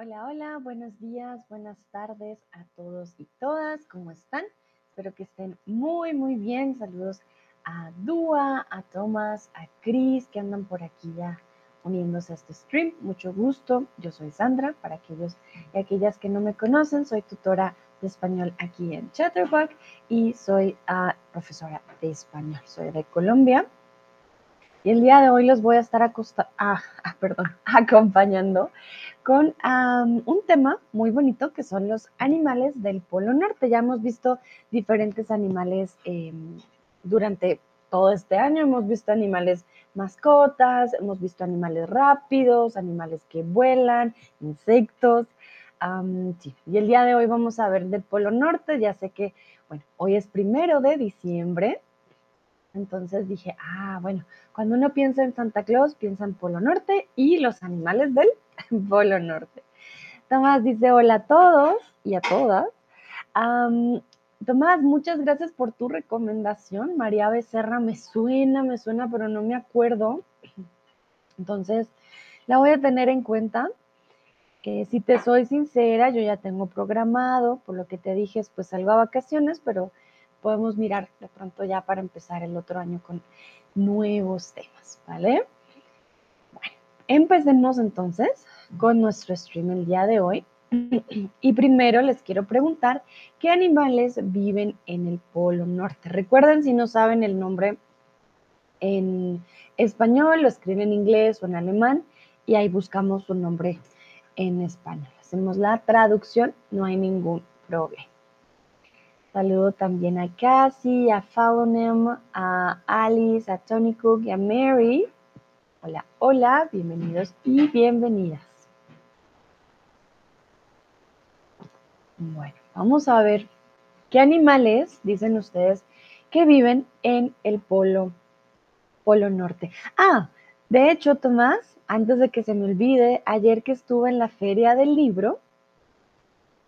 Hola, hola, buenos días, buenas tardes a todos y todas, ¿cómo están? Espero que estén muy, muy bien. Saludos a Dua, a Tomás, a Cris, que andan por aquí ya uniéndose a este stream. Mucho gusto, yo soy Sandra, para aquellos y aquellas que no me conocen, soy tutora de español aquí en Chatterbox y soy uh, profesora de español. Soy de Colombia. Y el día de hoy los voy a estar ah, ah, acompañando con un tema muy bonito que son los animales del Polo Norte. Ya hemos visto diferentes animales em, durante todo este año. Hemos visto animales mascotas, hemos visto animales rápidos, animales que vuelan, insectos. Y el día de hoy vamos a ver del Polo Norte. Ya sé que, bueno, hoy es primero de diciembre. Entonces dije, ah, bueno, cuando uno piensa en Santa Claus, piensa en Polo Norte y los animales del Polo Norte. Tomás dice hola a todos y a todas. Tomás, muchas gracias por tu recomendación. María Becerra me suena, me suena, pero no me acuerdo. Entonces, la voy a tener en cuenta. que si te soy sincera, yo ya tengo programado, por lo que te dije, pues salgo a vacaciones, pero podemos mirar de pronto ya para empezar el otro año con nuevos temas, ¿vale? Bueno, empecemos entonces con nuestro stream el día de hoy. Y primero les quiero preguntar qué animales viven en el Polo Norte. Recuerden, si no saben el nombre en español, lo escriben en inglés o en alemán y ahí buscamos su nombre en español. Hacemos la traducción, no hay ningún problema. Saludo también a Cassie, a Faunem, a Alice, a Tony Cook y a Mary. Hola, hola, bienvenidos y bienvenidas. Bueno, vamos a ver qué animales dicen ustedes que viven en el polo, polo norte. Ah, de hecho, Tomás, antes de que se me olvide, ayer que estuve en la feria del libro,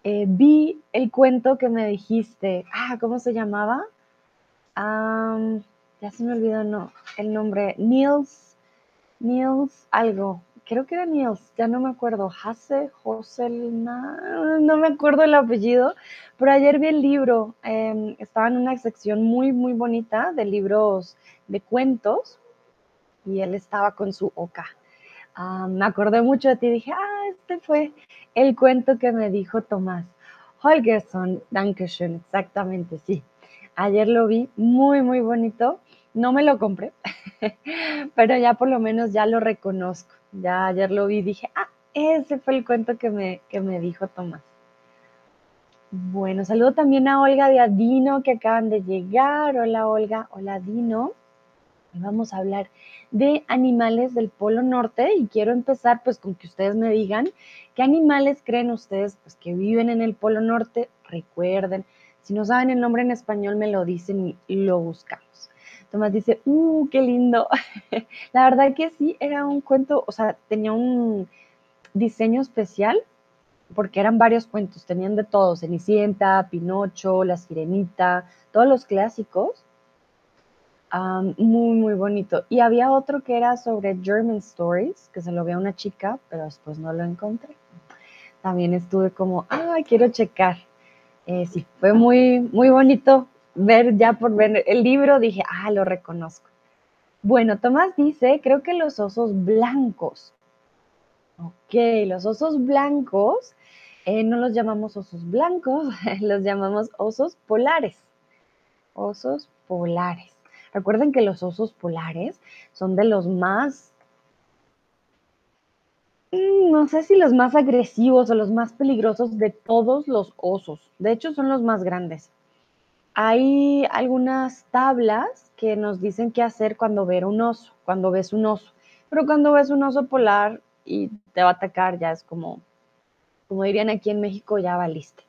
eh, vi el cuento que me dijiste. Ah, ¿cómo se llamaba? ya se me olvidó no, el nombre. Niels, Niels algo creo que era Niels, ya no me acuerdo, Hase, Joselna, no me acuerdo el apellido, pero ayer vi el libro, em, estaba en una sección muy, muy bonita de libros de cuentos y él estaba con su oca. Ah, me acordé mucho de ti y dije, ah, este fue el cuento que me dijo Tomás. Holgersson, Dankeschön, exactamente, sí. Ayer lo vi, muy, muy bonito. No me lo compré, pero ya por lo menos ya lo reconozco. Ya ayer lo vi y dije, ah, ese fue el cuento que me, que me dijo Tomás. Bueno, saludo también a Olga y a Dino que acaban de llegar. Hola Olga, hola Dino. Vamos a hablar de animales del Polo Norte y quiero empezar pues con que ustedes me digan qué animales creen ustedes pues que viven en el Polo Norte. Recuerden, si no saben el nombre en español me lo dicen y lo buscamos. Tomás dice, ¡uh, qué lindo! La verdad que sí, era un cuento, o sea, tenía un diseño especial porque eran varios cuentos, tenían de todo, Cenicienta, Pinocho, La Sirenita, todos los clásicos. Muy, muy bonito. Y había otro que era sobre German Stories, que se lo vi a una chica, pero después no lo encontré. También estuve como, ay, quiero checar. Eh, sí, fue muy, muy bonito ver ya por ver el libro, dije, ah, lo reconozco. Bueno, Tomás dice, creo que los osos blancos. Ok, los osos blancos eh, no los llamamos osos blancos, los llamamos osos polares. Osos polares. Recuerden que los osos polares son de los más, mm, no sé si los más agresivos o los más peligrosos de todos los osos. De hecho, son los más grandes. Hay algunas tablas que nos dicen qué hacer cuando ver un oso, cuando ves un oso. Pero cuando ves un oso polar y te va a atacar, ya es como, como dirían aquí en México, ya valiste.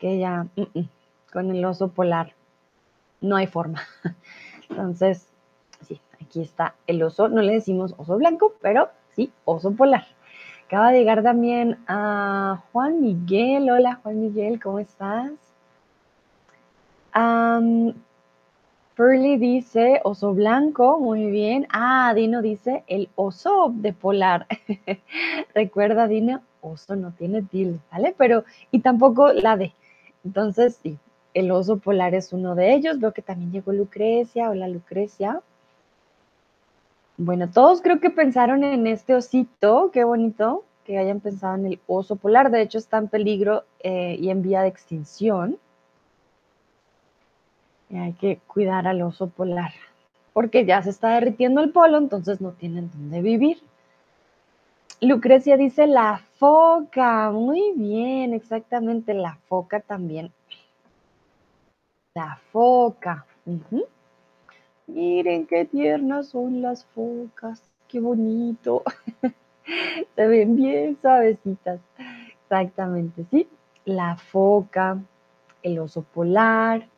Que ya, mm, mm, con el oso polar no hay forma. Entonces, sí, aquí está el oso. No le decimos oso blanco, pero sí, oso polar. Acaba de llegar también a Juan Miguel. Hola Juan Miguel, ¿cómo estás? Um, dice oso blanco, muy bien. Ah, Dino dice el oso de polar. Recuerda, Dino, oso no tiene tilde, ¿vale? Pero, y tampoco la D. Entonces, sí, el oso polar es uno de ellos. Veo que también llegó Lucrecia. Hola, Lucrecia. Bueno, todos creo que pensaron en este osito. Qué bonito que hayan pensado en el oso polar. De hecho, está en peligro eh, y en vía de extinción. Y hay que cuidar al oso polar porque ya se está derritiendo el polo, entonces no tienen dónde vivir. Lucrecia dice la foca. Muy bien, exactamente, la foca también. La foca. Miren qué tiernas son las focas. Qué bonito. Se ven bien suavecitas. Exactamente, sí. La foca, el oso polar.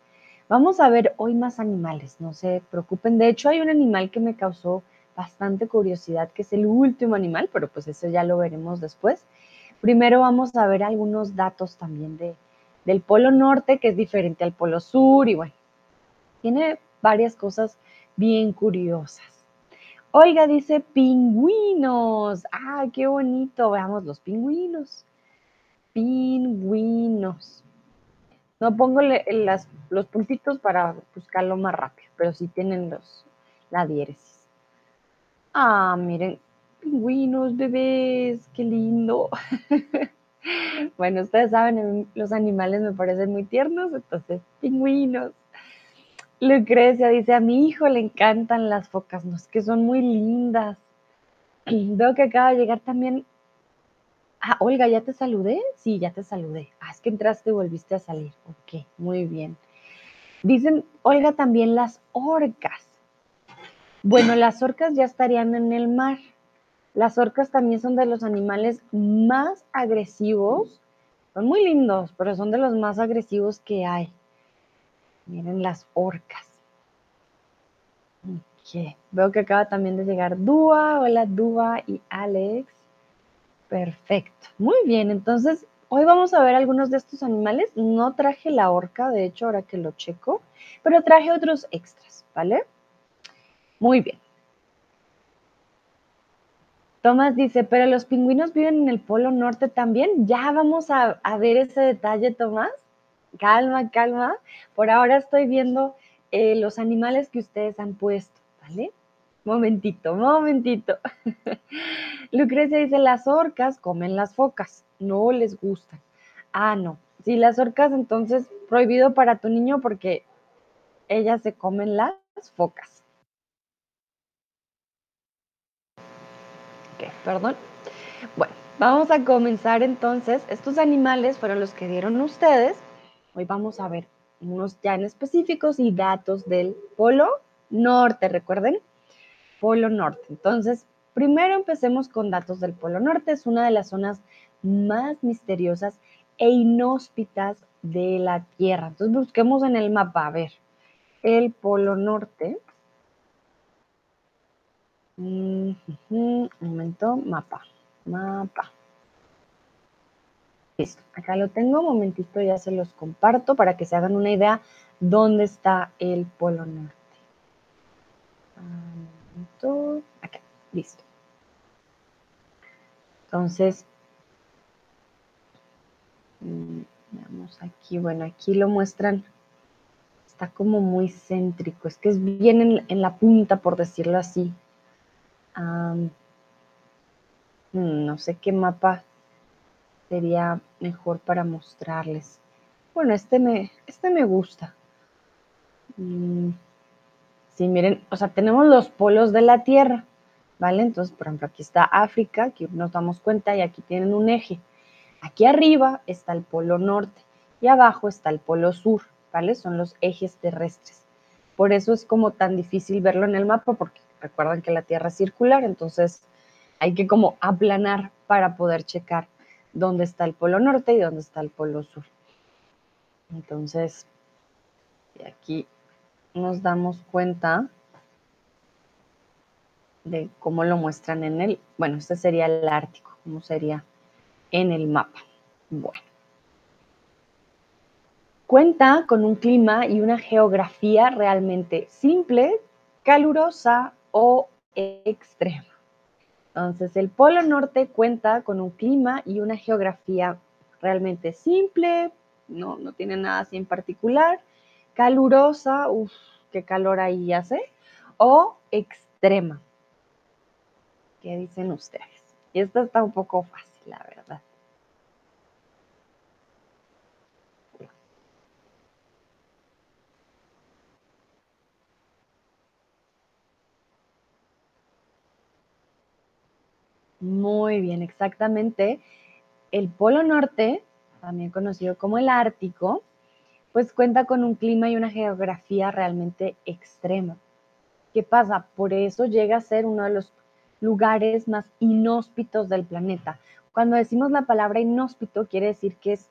Vamos a ver hoy más animales, no se preocupen. De hecho, hay un animal que me causó bastante curiosidad, que es el último animal, pero pues eso ya lo veremos después. Primero vamos a ver algunos datos también de, del Polo Norte, que es diferente al Polo Sur, y bueno, tiene varias cosas bien curiosas. Olga dice pingüinos. ¡Ah, qué bonito! Veamos los pingüinos. Pingüinos. No pongo los puntitos para buscarlo más rápido, pero sí tienen los, la diéresis. Ah, miren, pingüinos, bebés, qué lindo. bueno, ustedes saben, los animales me parecen muy tiernos, entonces, pingüinos. Lucrecia dice, a mi hijo le encantan las focas, no es que son muy lindas. Veo que acaba de llegar también. Ah, Olga, ¿ya te saludé? Sí, ya te saludé. Ah, es que entraste y volviste a salir. Ok, muy bien. Dicen, Olga, también las orcas. Bueno, las orcas ya estarían en el mar. Las orcas también son de los animales más agresivos. Son muy lindos, pero son de los más agresivos que hay. Miren las orcas. Veo que acaba también de llegar Dúa. Hola Dúa y Alex. Perfecto. Muy bien, entonces hoy vamos a ver algunos de estos animales. No traje la orca, de hecho, ahora que lo checo, pero traje otros extras, ¿vale? Muy bien. Tomás dice, pero los pingüinos viven en el Polo Norte también. Ya vamos a, ver ese detalle, Tomás. Calma, calma. Por ahora estoy viendo eh, los animales que ustedes han puesto, ¿vale? Momentito, momentito. Lucrecia dice, las orcas comen las focas, no les gustan. Ah, no. Si las orcas, entonces prohibido para tu niño porque ellas se comen las focas. Perdón. Bueno, vamos a comenzar entonces. Estos animales fueron los que dieron ustedes. Hoy vamos a ver unos ya en específicos y datos del Polo Norte, recuerden, Polo Norte. Entonces, primero empecemos con datos del Polo Norte. Es una de las zonas más misteriosas e inhóspitas de la Tierra. Entonces, busquemos en el mapa, a ver, el Polo Norte. Un momento, mapa, mapa. Listo, acá lo tengo, un momentito ya se los comparto para que se hagan una idea dónde está el Polo Norte. acá, listo. Entonces, mm, veamos aquí, bueno, aquí lo muestran, está como muy céntrico, es que es bien en la punta, por decirlo así, Mm, no sé qué mapa sería mejor para mostrarles. Bueno, este me, este me gusta. Mm, sí, miren, o sea, tenemos los polos de la Tierra, ¿vale? Entonces, por ejemplo, aquí está África, aquí nos damos cuenta y aquí tienen un eje. Aquí arriba está el polo norte y abajo está el polo sur, ¿vale? Son los ejes terrestres. Por eso es como tan difícil verlo en el mapa porque Recuerdan que la Tierra es circular, entonces hay que como aplanar para poder checar dónde está el polo norte y dónde está el polo sur. Entonces, aquí nos damos cuenta de cómo lo muestran en el, bueno, este sería el Ártico, cómo sería en el mapa. Bueno. Cuenta con un clima y una geografía realmente simple, calurosa, o extrema. Entonces, el Polo Norte cuenta con un clima y una geografía realmente simple, no, no tiene nada así en particular, calurosa, uff, qué calor ahí hace, o extrema. ¿Qué dicen ustedes? Y esto está un poco fácil, la verdad. Muy bien, exactamente. El Polo Norte, también conocido como el Ártico, pues cuenta con un clima y una geografía realmente extrema. ¿Qué pasa? Por eso llega a ser uno de los lugares más inhóspitos del planeta. Cuando decimos la palabra inhóspito, quiere decir que es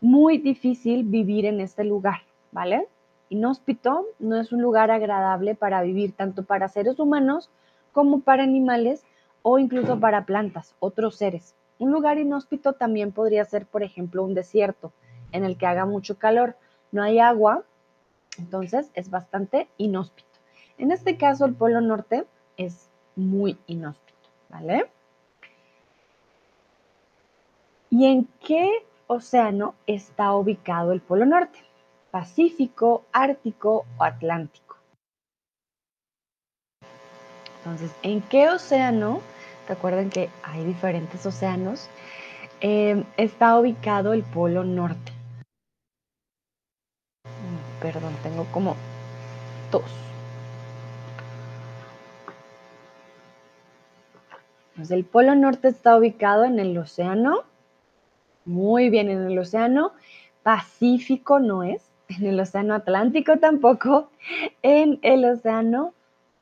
muy difícil vivir en este lugar, ¿vale? Inhóspito no es un lugar agradable para vivir tanto para seres humanos como para animales o incluso para plantas, otros seres. Un lugar inhóspito también podría ser, por ejemplo, un desierto en el que haga mucho calor, no hay agua, entonces es bastante inhóspito. En este caso, el Polo Norte es muy inhóspito, ¿vale? ¿Y en qué océano está ubicado el Polo Norte? ¿Pacífico, Ártico o Atlántico? Entonces, ¿en qué océano? Recuerden que hay diferentes océanos. Eh, está ubicado el Polo Norte. Mm, perdón, tengo como tos. el Polo Norte está ubicado en el océano, muy bien, en el océano Pacífico no es, en el océano Atlántico tampoco, en el océano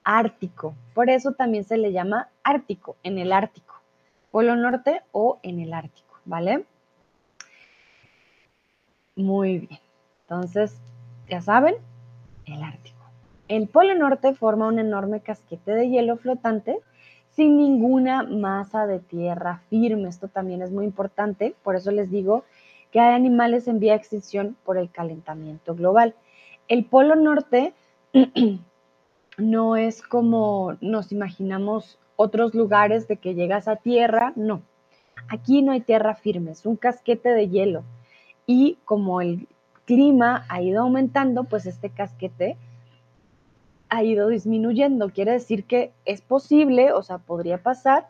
Ártico. Por eso también se le llama Ártico, en el Ártico, Polo Norte o en el Ártico, ¿vale? Muy bien. Entonces, ya saben, el Ártico. El Polo Norte forma un enorme casquete de hielo flotante sin ninguna masa de tierra firme. Esto también es muy importante, por eso les digo que hay animales en vía de extinción por el calentamiento global. El Polo Norte no es como nos imaginamos otros lugares de que llegas a tierra, no. Aquí no hay tierra firme, es un casquete de hielo. Y como el clima ha ido aumentando, pues este casquete ha ido disminuyendo. Quiere decir que es posible, o sea, podría pasar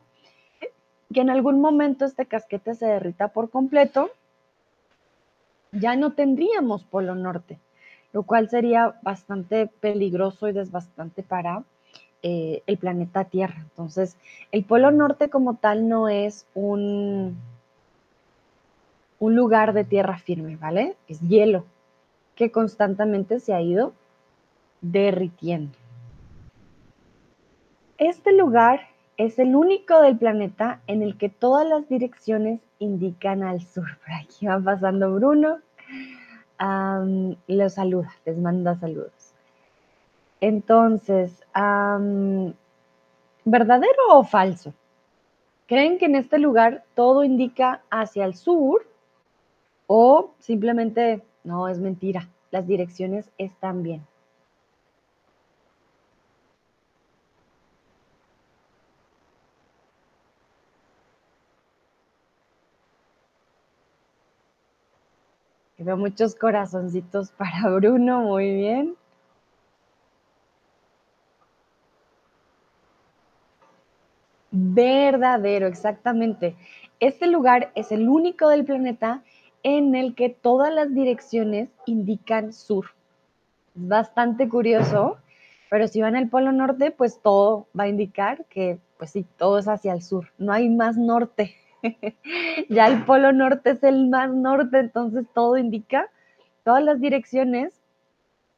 que en algún momento este casquete se derrita por completo, ya no tendríamos polo norte, lo cual sería bastante peligroso y desbastante para eh, el planeta Tierra. Entonces, el polo norte como tal no es un, un lugar de tierra firme, ¿vale? Es hielo que constantemente se ha ido derritiendo. Este lugar es el único del planeta en el que todas las direcciones indican al sur. Por aquí va pasando Bruno. los saluda, les manda saludos. Entonces, ¿verdadero o falso? ¿Creen que en este lugar todo indica hacia el sur? ¿O simplemente no es mentira? Las direcciones están bien. Veo muchos corazoncitos para Bruno, muy bien. Verdadero, exactamente. Este lugar es el único del planeta en el que todas las direcciones indican sur. Es bastante curioso, pero si van al Polo Norte, pues todo va a indicar que, pues sí, todo es hacia el sur. No hay más norte. ya el polo norte es el más norte, entonces todo indica, todas las direcciones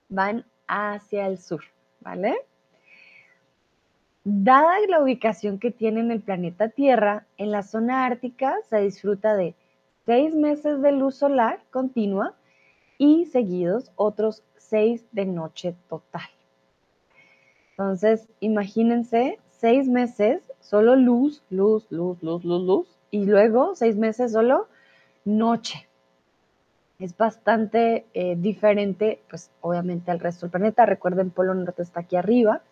van hacia el sur, ¿vale? Dada la ubicación que tiene en el planeta Tierra, en la zona ártica se disfruta de seis meses de luz solar continua y seguidos otros seis de noche total. Entonces, imagínense seis meses, solo luz, luz, luz, luz, luz, luz, y luego seis meses solo noche. Es bastante eh, diferente, pues obviamente al resto del planeta. Recuerden, Polo Norte está aquí arriba.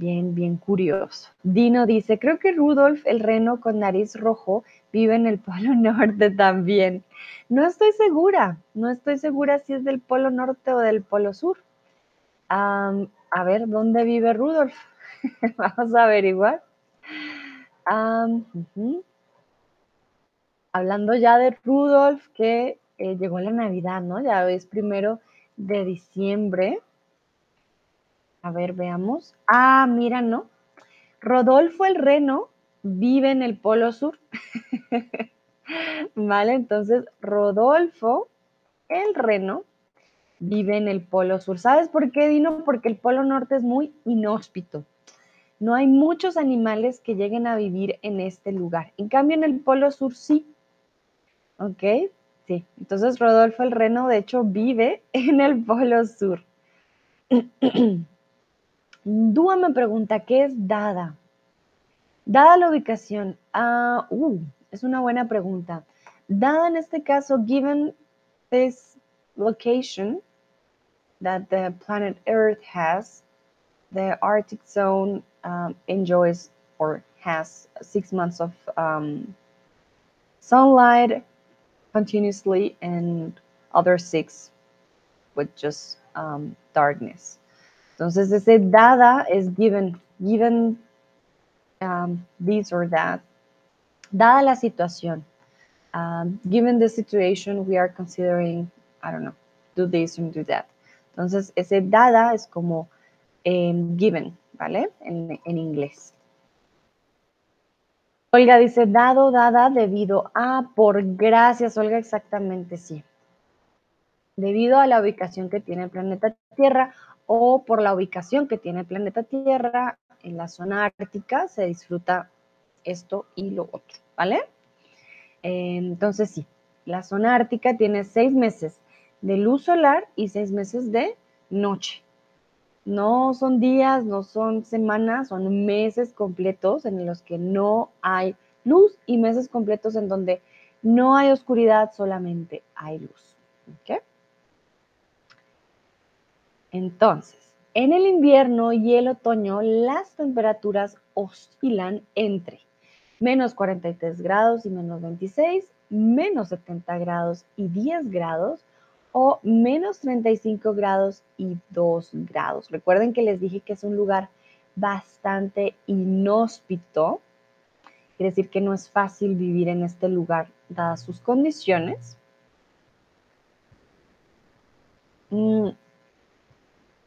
Bien, bien curioso. Dino dice, creo que Rudolf, el reno con nariz rojo, vive en el Polo Norte también. No estoy segura, no estoy segura si es del Polo Norte o del Polo Sur. a ver, ¿dónde vive Rudolf? Vamos a averiguar. Hablando ya de Rudolf, que eh, llegó la Navidad, ¿no? Ya es primero de diciembre. A ver, veamos. Ah, mira, ¿no? Rodolfo el Reno vive en el Polo Sur. vale, entonces Rodolfo el Reno vive en el Polo Sur. ¿Sabes por qué, Dino? Porque el Polo Norte es muy inhóspito. No hay muchos animales que lleguen a vivir en este lugar. En cambio, en el Polo Sur sí. ¿Ok? Sí. Entonces, Rodolfo el Reno, de hecho, vive en el Polo Sur. Dúa me pregunta, ¿qué es dada? Dada la ubicación, ah, uh, es una buena pregunta. Dada en este caso, given this location that the planet Earth has, the Arctic zone um, enjoys or has six months of um, sunlight continuously and other six with just um, darkness. Entonces, ese dada es given, given um, this or that. Dada la situación. Um, given the situation, we are considering, I don't know, do this and do that. Entonces, ese dada es como um, given, ¿vale? En, en inglés. Olga dice, dado, dada, debido a, por gracias, Olga, exactamente sí. Debido a la ubicación que tiene el planeta Tierra o por la ubicación que tiene el planeta Tierra en la zona ártica se disfruta esto y lo otro, ¿vale? Entonces sí, la zona ártica tiene seis meses de luz solar y seis meses de noche. No son días, no son semanas, son meses completos en los que no hay luz y meses completos en donde no hay oscuridad, solamente hay luz. ¿ok? Entonces, en el invierno y el otoño las temperaturas oscilan entre menos 43 grados y menos 26, menos 70 grados y 10 grados o menos 35 grados y 2 grados. Recuerden que les dije que es un lugar bastante inhóspito. Quiere decir que no es fácil vivir en este lugar dadas sus condiciones. Mm,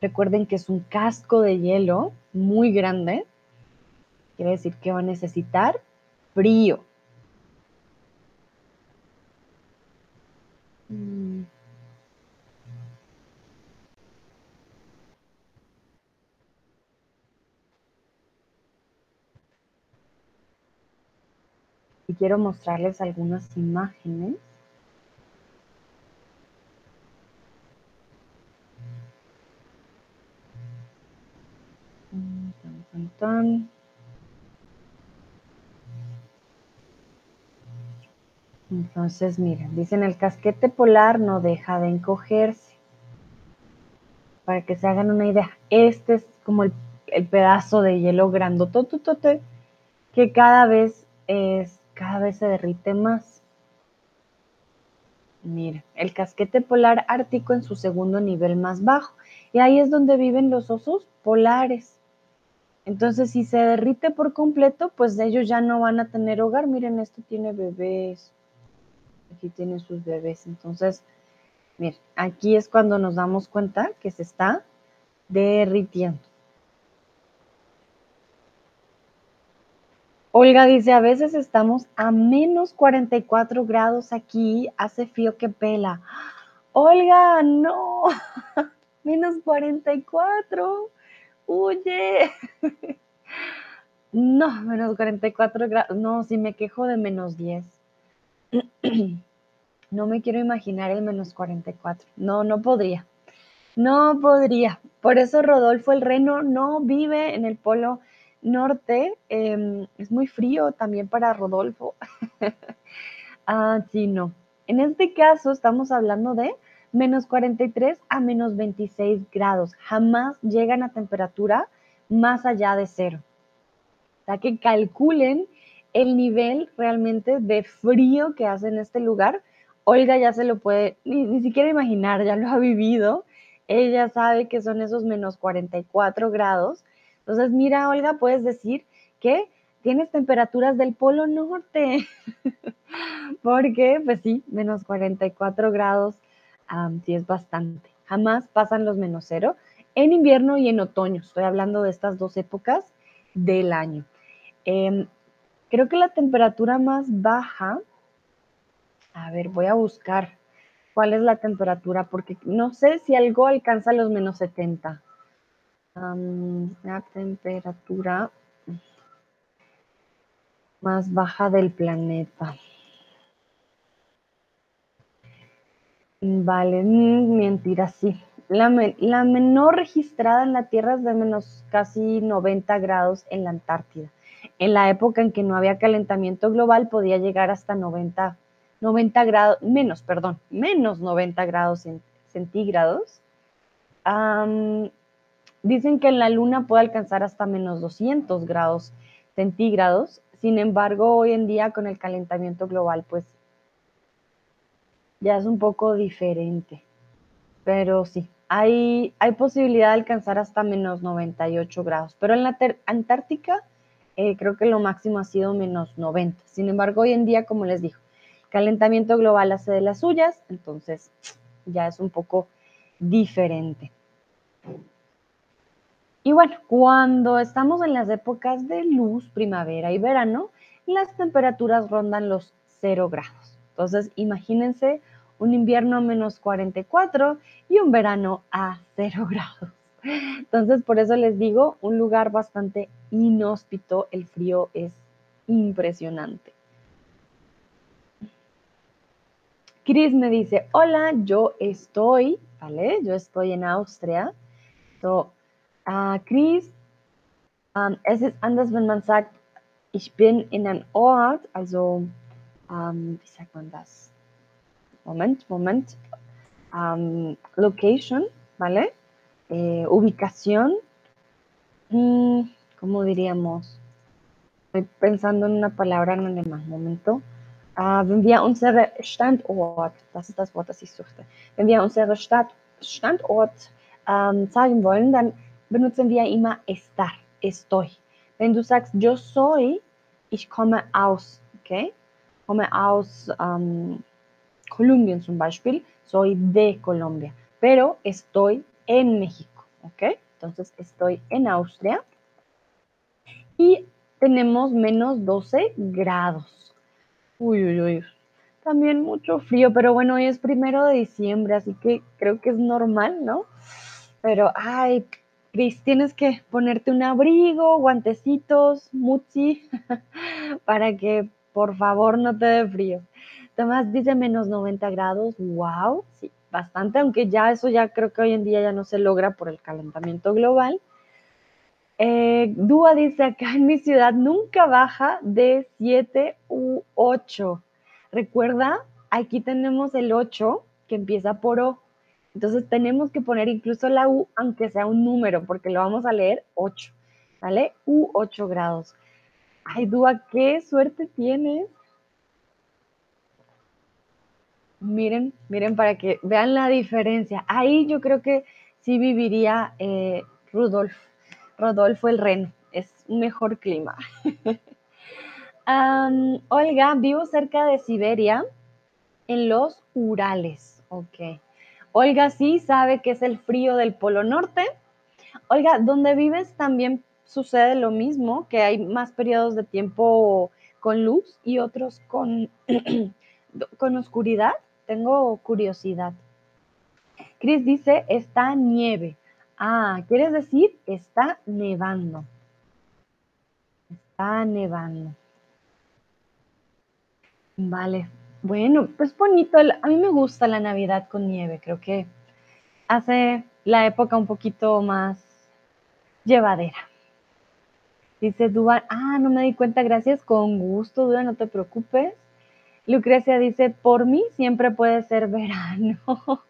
Recuerden que es un casco de hielo muy grande. Quiere decir que va a necesitar frío. Mm. Y quiero mostrarles algunas imágenes. Entonces, miren, dicen el casquete polar no deja de encogerse. Para que se hagan una idea, este es como el, pedazo de hielo grandototote que cada vez es, cada vez se derrite más. Mira, el casquete polar ártico en su segundo nivel más bajo. Y ahí es donde viven los osos polares. Entonces, si se derrite por completo, pues ellos ya no van a tener hogar. Miren, esto tiene bebés. Aquí tiene sus bebés. Entonces, miren, aquí es cuando nos damos cuenta que se está derritiendo. Olga dice, a veces estamos a menos 44 grados aquí, hace frío que pela. Olga, no, menos 44 huye. No, menos 44 grados. No, si me quejo de menos 10. No me quiero imaginar el menos 44. No, no podría. No podría. Por eso Rodolfo el Reno no vive en el Polo Norte. Em, es muy frío también para Rodolfo. ah, sí, no. En este caso estamos hablando de menos 43 a menos 26 grados. Jamás llegan a temperatura más allá de cero. O sea, que calculen el nivel realmente de frío que hace en este lugar. Olga ya se lo puede ni, ni siquiera imaginar, ya lo ha vivido. Ella sabe que son esos menos 44 grados. Entonces, mira, Olga, puedes decir que tienes temperaturas del Polo Norte, porque pues sí, menos 44 grados, sí es bastante. Jamás pasan los menos cero en invierno y en otoño. Estoy hablando de estas dos épocas del año. Em, creo que la temperatura más baja, a ver, voy a buscar cuál es la temperatura, porque no sé si algo alcanza los menos 70. la temperatura más baja del planeta. Vale, mentira, sí. La, la, menor registrada en la Tierra es de menos casi 90 grados en la Antártida. En la época en que no había calentamiento global podía llegar hasta 90, 90 grados, menos, perdón, menos 90 grados centígrados. dicen que en la Luna puede alcanzar hasta menos 200 grados centígrados sin embargo, hoy en día con el calentamiento global, pues ya es un poco diferente. Pero sí, hay, hay posibilidad de alcanzar hasta menos 98 grados. Pero en la Antártica eh, creo que lo máximo ha sido menos 90. Sin embargo, hoy en día, como les digo, calentamiento global hace de las suyas, entonces ya es un poco diferente. Y bueno, cuando estamos en las épocas de luz, primavera y verano, las temperaturas rondan los 0 grados. Entonces, imagínense un invierno a menos 44 y un verano a 0 grados. Entonces, por eso les digo, un lugar bastante inhóspito, el frío es impresionante. Chris me dice, hola, yo estoy, ¿vale? Yo estoy en Austria. Uh, Chris, um, es ist anders, wenn man sagt, ich bin in einem Ort, also, ähm, wie sagt? Moment, Moment. Ähm, location, ¿vale? Eh, ubicación. Mm, ¿Cómo diríamos? Estoy pensando en una palabra en alemán. Momento. Uh, wenn wir unsere Standort, das ist das Wort, das ich suchte, wenn wir unsere Stadt, Standort ähm, sagen wollen, dann benutzen wir immer estar, estoy. Wenn du sagst, yo soy, ich komme aus, okay? Komme aus um, Kolumbien zum Beispiel, soy de Colombia, pero estoy en México, ¿ok? Entonces estoy en Austria y tenemos menos 12 grados. Uy, uy, uy. También mucho frío, pero bueno, hoy es primero de diciembre, así que creo que es normal, ¿no? Pero, ay, Cris, tienes que ponerte un abrigo, guantecitos, muchi, para que por favor no te dé frío. Tomás dice menos 90 grados, wow, sí, bastante, aunque ya eso ya creo que hoy en día ya no se logra por el calentamiento global. Eh, Dúa dice acá en mi ciudad nunca baja de 7 u 8. Recuerda, aquí tenemos el 8 que empieza por O. Entonces tenemos que poner incluso la U, aunque sea un número, porque lo vamos a leer 8, ¿vale? U 8 grados. Ay, Dúa, qué suerte tienes. Miren, miren para que vean la diferencia. Ahí yo creo que sí viviría eh, Rudolf, Rodolfo el Reno. Es un mejor clima. Olga, vivo cerca de Siberia, en los Urales. Ok. Olga sí sabe que es el frío del Polo Norte. Olga, ¿dónde vives también sucede lo mismo, que hay más periodos de tiempo con luz y otros con, con oscuridad? Tengo curiosidad. Chris dice, está nieve. Ah, ¿quieres decir? Está nevando. Está nevando. Vale, bueno, pues bonito. A mí me gusta la Navidad con nieve. Creo que hace la época un poquito más llevadera. Dice Duan, ah, no me di cuenta, gracias, con gusto, Duan, no te preocupes. Lucrecia dice, por mí siempre puede ser verano.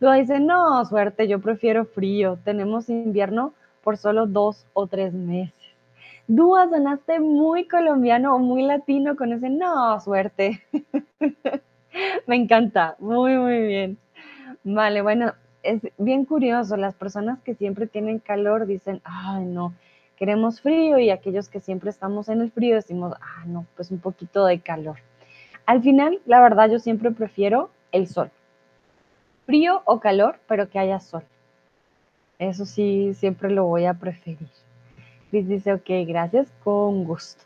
Dua dice, no, suerte, yo prefiero frío. Tenemos invierno por solo dos o tres meses. Dúa, sonaste muy colombiano o muy latino con ese no, suerte. Me encanta, muy, muy bien. Vale, bueno, es bien curioso, las personas que siempre tienen calor dicen, ay, no, queremos frío y aquellos que siempre estamos en el frío decimos, ah, no, pues un poquito de calor. Al final, la verdad, yo siempre prefiero el sol. Frío o calor, pero que haya sol. Eso sí, siempre lo voy a preferir. Chris dice, ok, gracias, con gusto.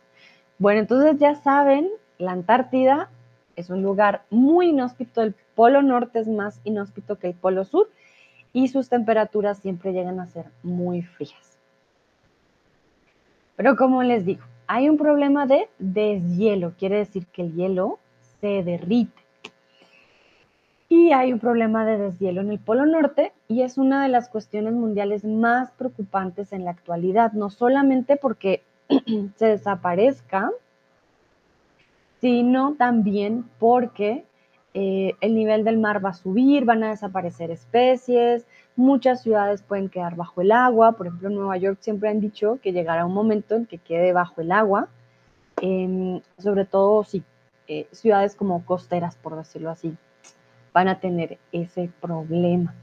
Bueno, entonces ya saben, la Antártida es un lugar muy inhóspito, el Polo Norte es más inhóspito que el Polo Sur y sus temperaturas siempre llegan a ser muy frías. Pero como les digo, hay un problema de deshielo, quiere decir que el hielo se derrite. Y hay un problema de deshielo en el Polo Norte y es una de las cuestiones mundiales más preocupantes en la actualidad, no solamente porque se desaparezca, sino también porque eh, el nivel del mar va a subir, van a desaparecer especies, muchas ciudades pueden quedar bajo el agua, por ejemplo en Nueva York siempre han dicho que llegará un momento en que quede bajo el agua, em, sobre todo si eh, ciudades como costeras, por decirlo así, van a tener ese problema.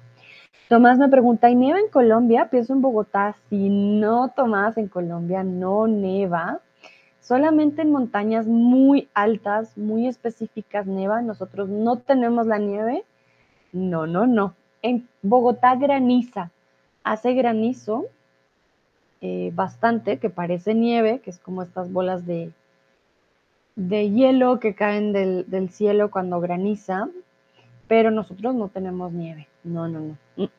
Tomás me pregunta, ¿hay nieve en Colombia? Pienso en Bogotá. Si no, Tomás, en Colombia no neva. Solamente en montañas muy altas, muy específicas neva. Nosotros no tenemos la nieve. No, no, no. En Bogotá graniza. Hace granizo eh, bastante, que parece nieve, que es como estas bolas de, de hielo que caen del, cielo cuando graniza pero nosotros no tenemos nieve. No, no, no.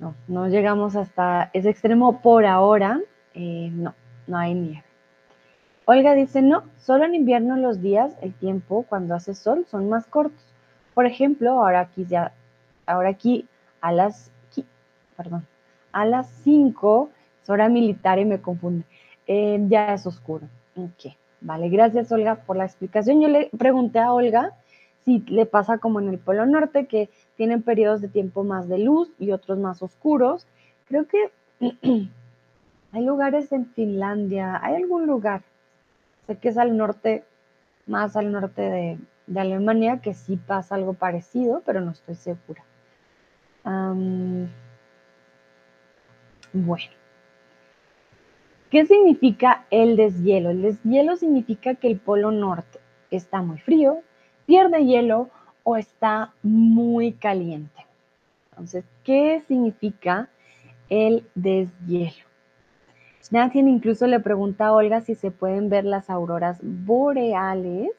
No, no llegamos hasta ese extremo por ahora. Eh, no, no hay nieve. Olga dice, no, solo en invierno los días, el tiempo, cuando hace sol, son más cortos. Por ejemplo, ahora aquí ya, ahora aquí a las, perdón, a las 5, es hora militar y me confunde, eh, ya es oscuro. Ok, vale, gracias Olga por la explicación. Yo le pregunté a Olga si le pasa como en el Polo Norte, que tienen periodos de tiempo más de luz y otros más oscuros. Creo que hay lugares en Finlandia, hay algún lugar, sé que es al norte, más al norte de, Alemania, que sí pasa algo parecido, pero no estoy segura. bueno. ¿Qué significa el deshielo? El deshielo significa que el polo norte está muy frío, pierde hielo o está muy caliente. Entonces, ¿qué significa el deshielo? Nathan incluso le pregunta a Olga si se pueden ver las auroras boreales.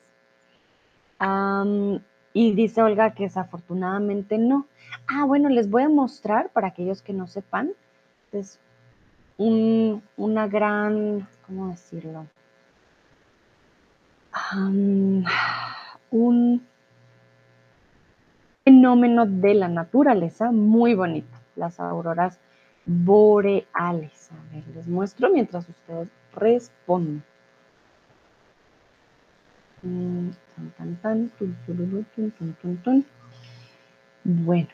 y dice Olga que desafortunadamente no. Ah, bueno, les voy a mostrar para aquellos que no sepan. Es una gran, ¿cómo decirlo? un fenómeno de la naturaleza muy bonito, las auroras boreales. A ver, les muestro mientras ustedes responden. Bueno,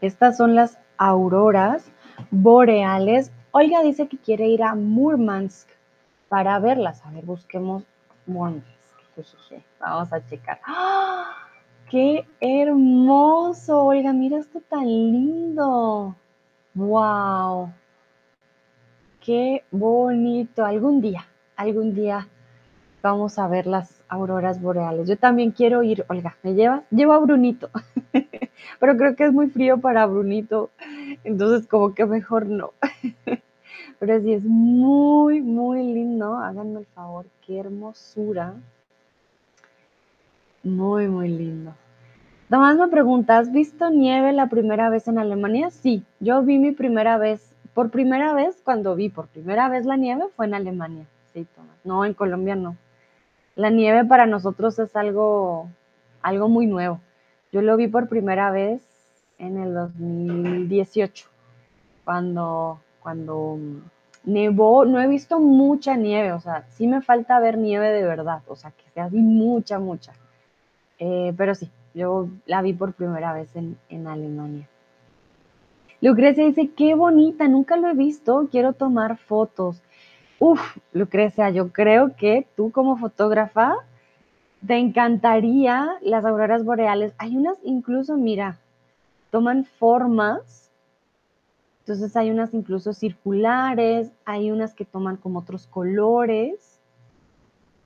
estas son las auroras boreales. Olga dice que quiere ir a Murmansk para verlas. A ver, busquemos Murmansk. Vamos a checar. ¡Ah! ¡Qué hermoso! Olga, mira esto tan lindo. ¡Wow! ¡Qué bonito! Algún día, algún día vamos a ver las auroras boreales. Yo también quiero ir, Olga, ¿me llevas? Llevo a Brunito, pero creo que es muy frío para Brunito, entonces como que mejor no. pero sí es muy, muy lindo. Háganme el favor, qué hermosura. Muy, muy lindo. Tomás me pregunta, ¿has visto nieve la primera vez en Alemania? Sí, yo vi mi primera vez, por primera vez, cuando vi por primera vez la nieve fue en Alemania. Sí, Tomás. No, en Colombia no. La nieve para nosotros es algo, algo muy nuevo. Yo lo vi por primera vez en el 2018, cuando, cuando nevó, no he visto mucha nieve, o sea, sí me falta ver nieve de verdad, o sea, que sea así mucha, mucha. Eh, pero sí, yo la vi por primera vez en, Alemania. Lucrecia dice, qué bonita, nunca lo he visto, quiero tomar fotos. Uf, Lucrecia, yo creo que tú como fotógrafa te encantaría las auroras boreales. Hay unas incluso, mira, toman formas. Entonces hay unas incluso circulares, hay unas que toman como otros colores.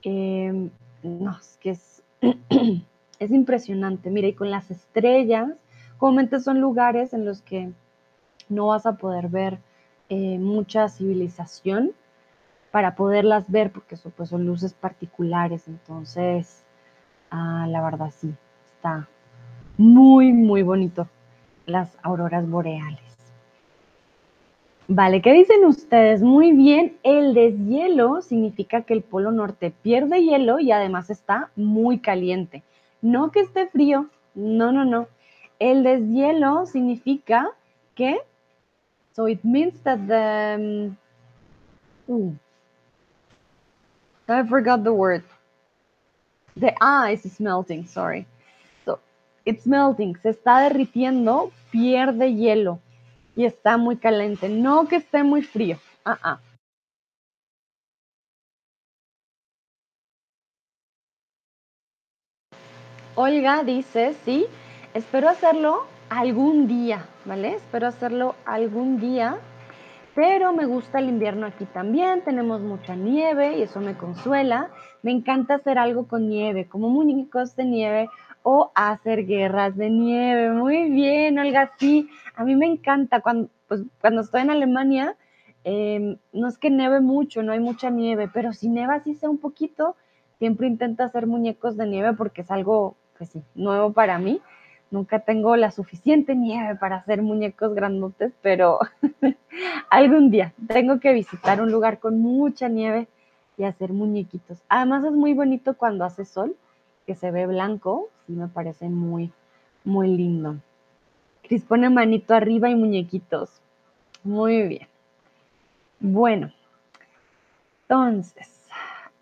Em, no, es que es, es impresionante. Mira, y con las estrellas, comúnmente son lugares en los que no vas a poder ver eh, mucha civilización para poderlas ver, porque son, pues, son luces particulares. Entonces, ah, la verdad sí, está muy, muy bonito las auroras boreales. Vale, ¿qué dicen ustedes? Muy bien, el deshielo significa que el polo norte pierde hielo y además está muy caliente. No que esté frío, no, no, no. El deshielo significa que, so it means that the, um, I forgot the word. The ice is melting, sorry. It's melting, se está derritiendo, pierde hielo y está muy caliente. No que esté muy frío. Uh -uh. Olga dice, sí, espero hacerlo algún día, ¿vale? Espero hacerlo algún día, pero me gusta el invierno aquí también, tenemos mucha nieve y eso me consuela. Me encanta hacer algo con nieve, como muñecos de nieve o hacer guerras de nieve. Muy bien, Olga, sí, a mí me encanta cuando, pues, cuando estoy en Alemania, eh, no es que nieve mucho, no hay mucha nieve, pero si neva así sea un poquito, siempre intento hacer muñecos de nieve porque es algo pues sí, nuevo para mí. Nunca tengo la suficiente nieve para hacer muñecos grandotes, pero algún día tengo que visitar un lugar con mucha nieve y hacer muñequitos. Además es muy bonito cuando hace sol, que se ve blanco, sí me parece muy, muy lindo. Cris pone manito arriba y muñequitos. Muy bien. Bueno, entonces,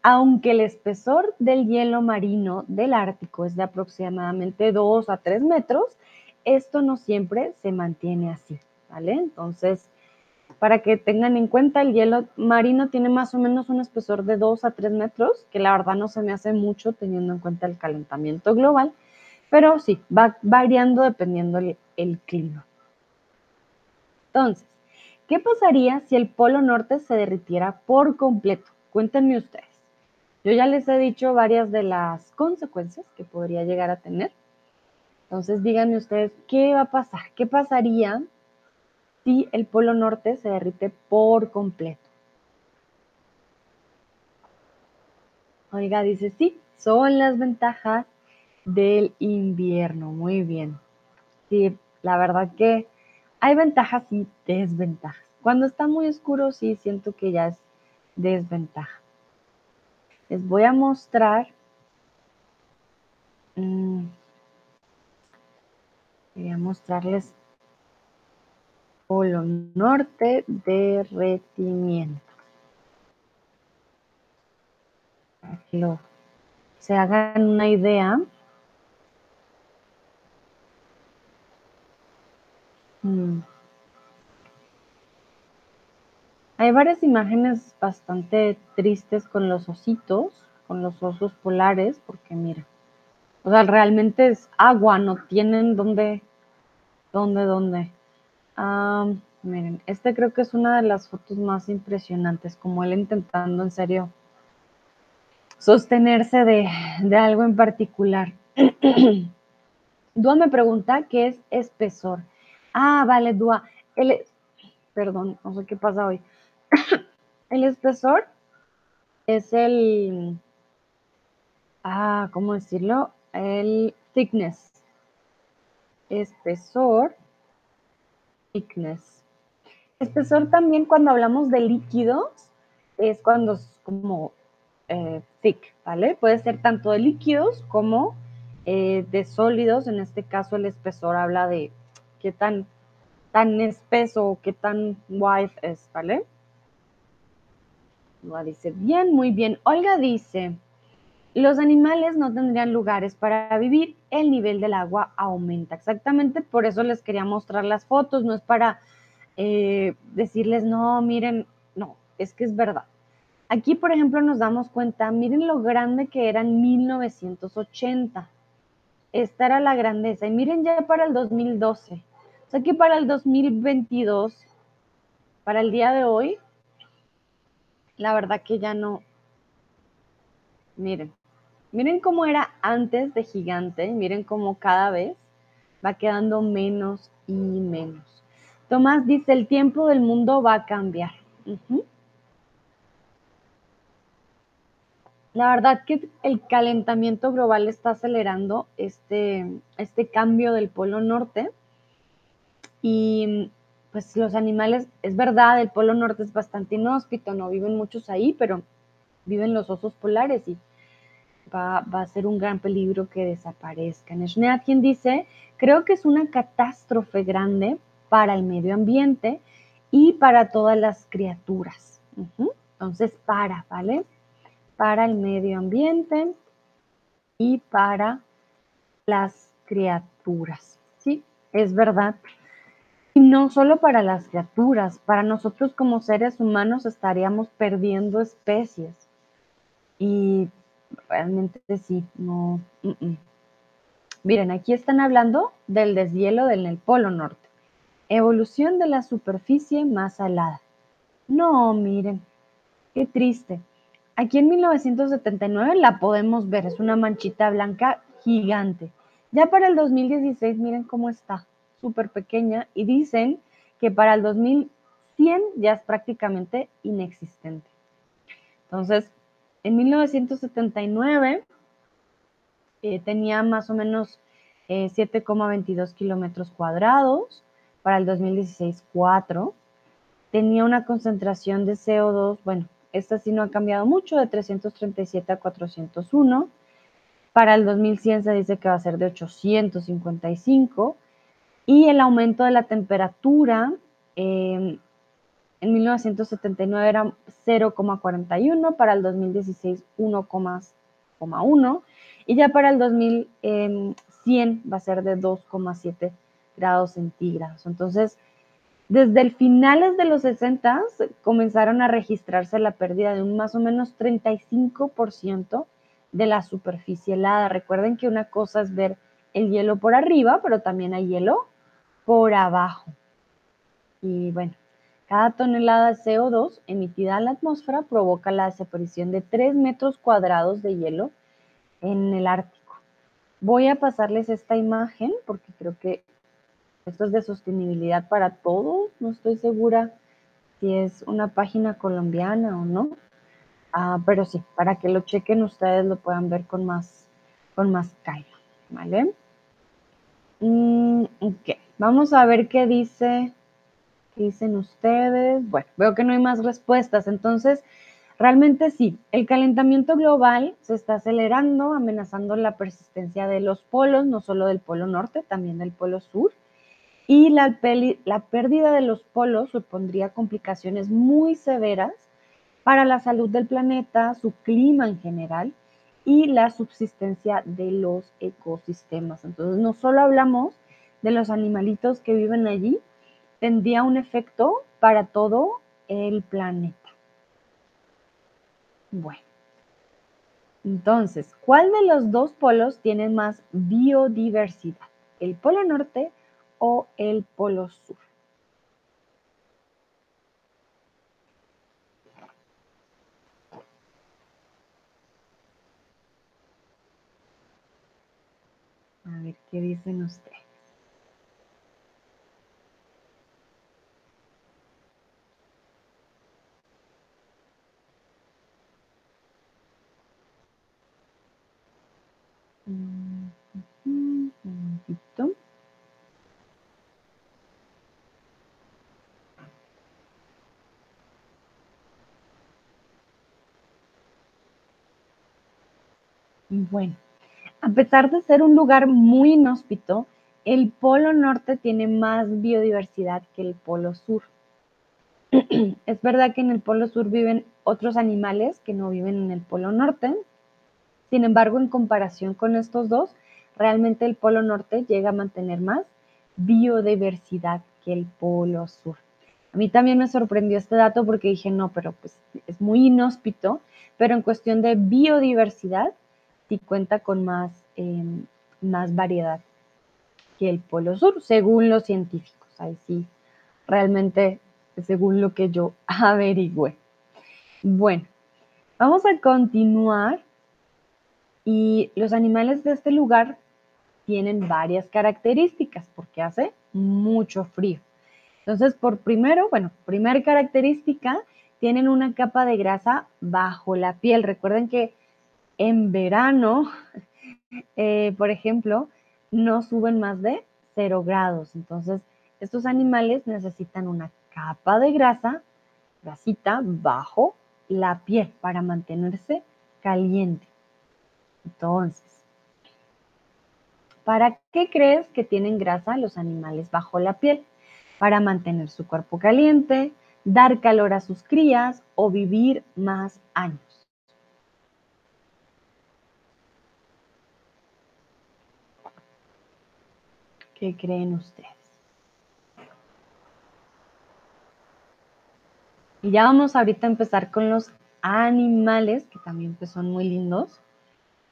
aunque el espesor del hielo marino del Ártico es de aproximadamente 2 a 3 metros, esto no siempre se mantiene así, ¿vale? Entonces, para que tengan en cuenta, el hielo marino tiene más o menos un espesor de 2 a 3 metros, que la verdad no se me hace mucho teniendo en cuenta el calentamiento global, pero sí, va variando dependiendo el, el clima. Entonces, ¿qué pasaría si el polo norte se derritiera por completo? Cuéntenme ustedes. Yo ya les he dicho varias de las consecuencias que podría llegar a tener. Entonces díganme ustedes, ¿qué va a pasar? ¿Qué pasaría si el polo norte se derrite por completo? Oiga, dice, sí, son las ventajas del invierno. Muy bien. Sí, la verdad que hay ventajas y desventajas. Cuando está muy oscuro, sí, siento que ya es desventaja les voy a mostrar mmm, a mostrarles polo norte derretimiento para lo, se hagan una idea mm. Hay varias imágenes bastante tristes con los ositos, con los osos polares, porque mira, o sea, realmente es agua, no tienen dónde, dónde, dónde. Um, miren, este creo que es una de las fotos más impresionantes, como él intentando en serio sostenerse de, de algo en particular. Dua me pregunta qué es espesor. Ah, vale, Dua. El, perdón, no sé qué pasa hoy. el espesor es el, ah, ¿cómo decirlo? El thickness. Espesor, thickness. Espesor también cuando hablamos de líquidos es cuando es como eh, thick, ¿vale? Puede ser tanto de líquidos como eh, de sólidos. En este caso el espesor habla de qué tan, tan espeso o qué tan wide es, ¿vale? dice, bien, muy bien. Olga dice, los animales no tendrían lugares para vivir, el nivel del agua aumenta. Exactamente por eso les quería mostrar las fotos, no es para eh, decirles, no, miren, no, es que es verdad. Aquí, por ejemplo, nos damos cuenta, miren lo grande que era en 1980. Esta era la grandeza. Y miren ya para el 2012. O sea que para el 2022, para el día de hoy, la verdad que ya no. Miren, miren cómo era antes de gigante, miren cómo cada vez va quedando menos y menos. Tomás dice, el tiempo del mundo va a cambiar. La verdad que el calentamiento global está acelerando este, este cambio del polo norte y pues los animales, es verdad, el polo norte es bastante inhóspito, no viven muchos ahí, pero viven los osos polares y va, a ser un gran peligro que desaparezcan. quien dice, creo que es una catástrofe grande para el medio ambiente y para todas las criaturas. Entonces, para, ¿vale? para el medio ambiente y para las criaturas. Sí, es verdad. Y no solo para las criaturas, para nosotros como seres humanos estaríamos perdiendo especies. Y realmente sí, no. Miren, aquí están hablando del deshielo del Polo Norte. Evolución de la superficie más salada. No, miren, qué triste. Aquí en 1979 la podemos ver, es una manchita blanca gigante. Ya para el 2016, miren cómo está, súper pequeña, y dicen que para el 2100 ya es prácticamente inexistente. Entonces, en 1979 eh, tenía más o menos 7,22 eh, kilómetros cuadrados, para el 2016 4, tenía una concentración de CO2, bueno, esta sí no ha cambiado mucho, de 337 a 401. Para el 2100 se dice que va a ser de 855. Y el aumento de la temperatura em, en 1979 era 0,41, para el 2016 1,1 y ya para el 2100 em, va a ser de 2,7 grados centígrados. Entonces, desde el finales de los 60 comenzaron a registrarse la pérdida de un más o menos 35% de la superficie helada. Recuerden que una cosa es ver el hielo por arriba, pero también hay hielo por abajo. Y bueno, cada tonelada de CO2 emitida a la atmósfera provoca la desaparición de 3 metros cuadrados de hielo en el Ártico. Voy a pasarles esta imagen porque creo que esto es de sostenibilidad para todos. No estoy segura si es una página colombiana o no. Ah, pero sí, para que lo chequen ustedes lo puedan ver con más, con más calma. ¿Vale? Mm, ok, vamos a ver qué dice, qué dicen ustedes. Bueno, veo que no hay más respuestas. Entonces, realmente sí, el calentamiento global se está acelerando, amenazando la persistencia de los polos, no solo del polo norte, también del polo sur y la, la pérdida de los polos supondría complicaciones muy severas para la salud del planeta, su clima en general y la subsistencia de los ecosistemas. Entonces, no solo hablamos de los animalitos que viven allí, tendría un efecto para todo el planeta. Bueno, entonces, ¿cuál de los dos polos tiene más biodiversidad? ¿El polo norte o el polo sur. A ver qué dicen ustedes. Un momentito. Bueno, a pesar de ser un lugar muy inhóspito, el Polo Norte tiene más biodiversidad que el Polo Sur. es verdad que en el Polo Sur viven otros animales que no viven en el Polo Norte. Sin embargo, en comparación con estos dos, realmente el Polo Norte llega a mantener más biodiversidad que el Polo Sur. A mí también me sorprendió este dato porque dije, no, pero pues es muy inhóspito, pero en cuestión de biodiversidad sí cuenta con más, em, más variedad que el Polo Sur, según los científicos. Ahí sí, realmente según lo que yo averigüé. Bueno, vamos a continuar y los animales de este lugar tienen varias características porque hace mucho frío. Entonces, por primero, bueno, primera característica, tienen una capa de grasa bajo la piel. Recuerden que en verano, eh, por ejemplo, no suben más de 0 grados. Entonces, estos animales necesitan una capa de grasa, grasita, bajo la piel para mantenerse caliente. Entonces, ¿para qué crees que tienen grasa los animales bajo la piel? Para mantener su cuerpo caliente, dar calor a sus crías o vivir más años. ¿Qué creen ustedes? Y ya vamos ahorita a empezar con los animales, que también pues, son muy lindos.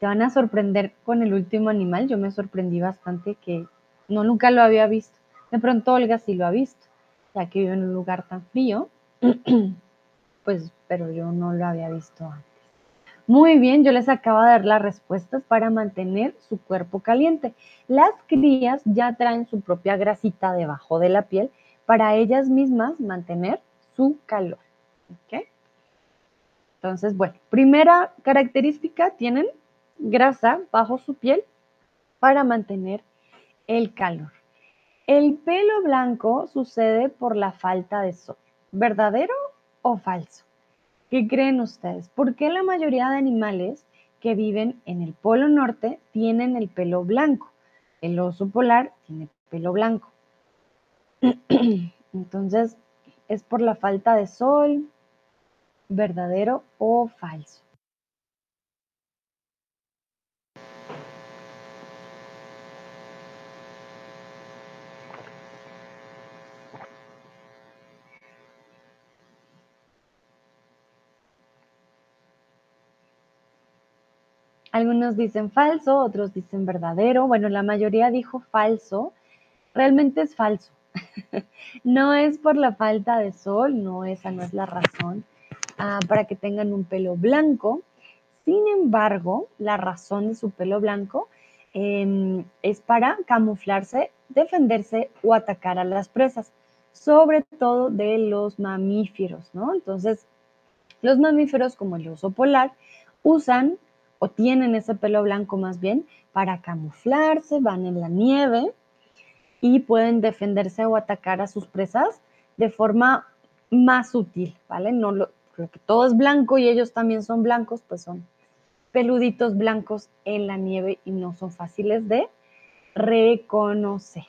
Te van a sorprender con el último animal. Yo me sorprendí bastante que no nunca lo había visto. De pronto Olga sí lo ha visto, ya que vive en un lugar tan frío. pues, pero yo no lo había visto antes. Muy bien, yo les acabo de dar las respuestas para mantener su cuerpo caliente. Las crías ya traen su propia grasita debajo de la piel para ellas mismas mantener su calor. Entonces, bueno, primera característica, tienen grasa bajo su piel para mantener el calor. El pelo blanco sucede por la falta de sol. ¿Verdadero o falso? ¿Qué creen ustedes? ¿Por qué la mayoría de animales que viven en el Polo Norte tienen el pelo blanco? El oso polar tiene pelo blanco. Entonces, ¿es por la falta de sol? ¿Verdadero o falso? Algunos dicen falso, otros dicen verdadero. Bueno, la mayoría dijo falso. Realmente es falso. no es por la falta de sol, no, esa no es la razón ah, para que tengan un pelo blanco. Sin embargo, la razón de su pelo blanco em, es para camuflarse, defenderse o atacar a las presas, sobre todo de los mamíferos, ¿no? Entonces, los mamíferos como el oso polar usan o tienen ese pelo blanco más bien para camuflarse, van en la nieve y pueden defenderse o atacar a sus presas de forma más sutil, ¿vale? No lo, que todo es blanco y ellos también son blancos, pues son peluditos blancos en la nieve y no son fáciles de reconocer.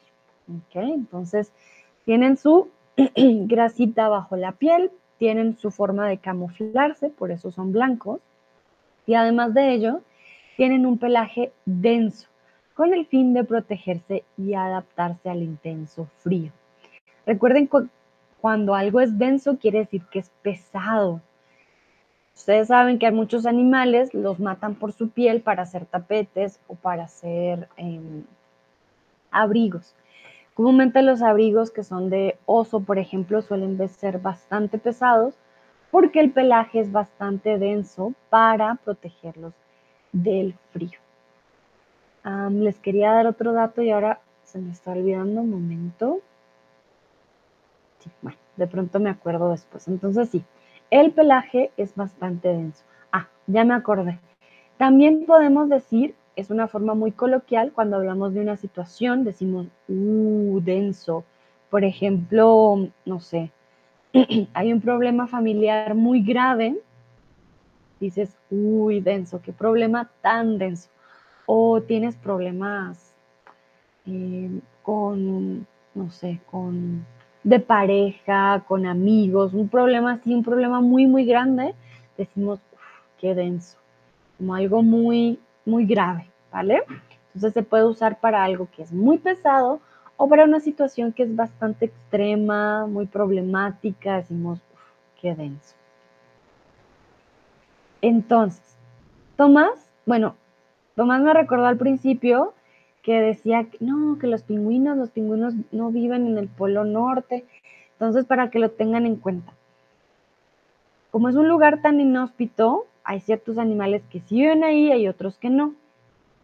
¿ok? Entonces, tienen su grasita bajo la piel, tienen su forma de camuflarse, por eso son blancos y además de ello, tienen un pelaje denso, con el fin de protegerse y adaptarse al intenso frío. Recuerden cuando algo es denso quiere decir que es pesado. Ustedes saben que hay muchos animales, los matan por su piel para hacer tapetes o para hacer em, abrigos. Comúnmente los abrigos que son de oso, por ejemplo, suelen ser bastante pesados porque el pelaje es bastante denso para protegerlos del frío. les quería dar otro dato y ahora se me está olvidando un momento. bueno, de pronto me acuerdo después. Entonces sí, el pelaje es bastante denso. Ah, ya me acordé. También podemos decir, es una forma muy coloquial, cuando hablamos de una situación, decimos, uh, denso. Por ejemplo, no sé, hay un problema familiar muy grave, dices, uy, denso, qué problema tan denso. O tienes problemas eh, con, no sé, con de pareja, con amigos, un problema así, un problema muy, muy grande, decimos, qué denso, como algo muy muy grave, ¿vale? Entonces se puede usar para algo que es muy pesado o para una situación que es bastante extrema, muy problemática, decimos, uff, qué denso. Entonces, Tomás, bueno, Tomás me recordó al principio que decía no, que los pingüinos, los pingüinos no viven en el Polo Norte. Entonces, para que lo tengan en cuenta. Como es un lugar tan inhóspito, hay ciertos animales que sí viven ahí, hay otros que no.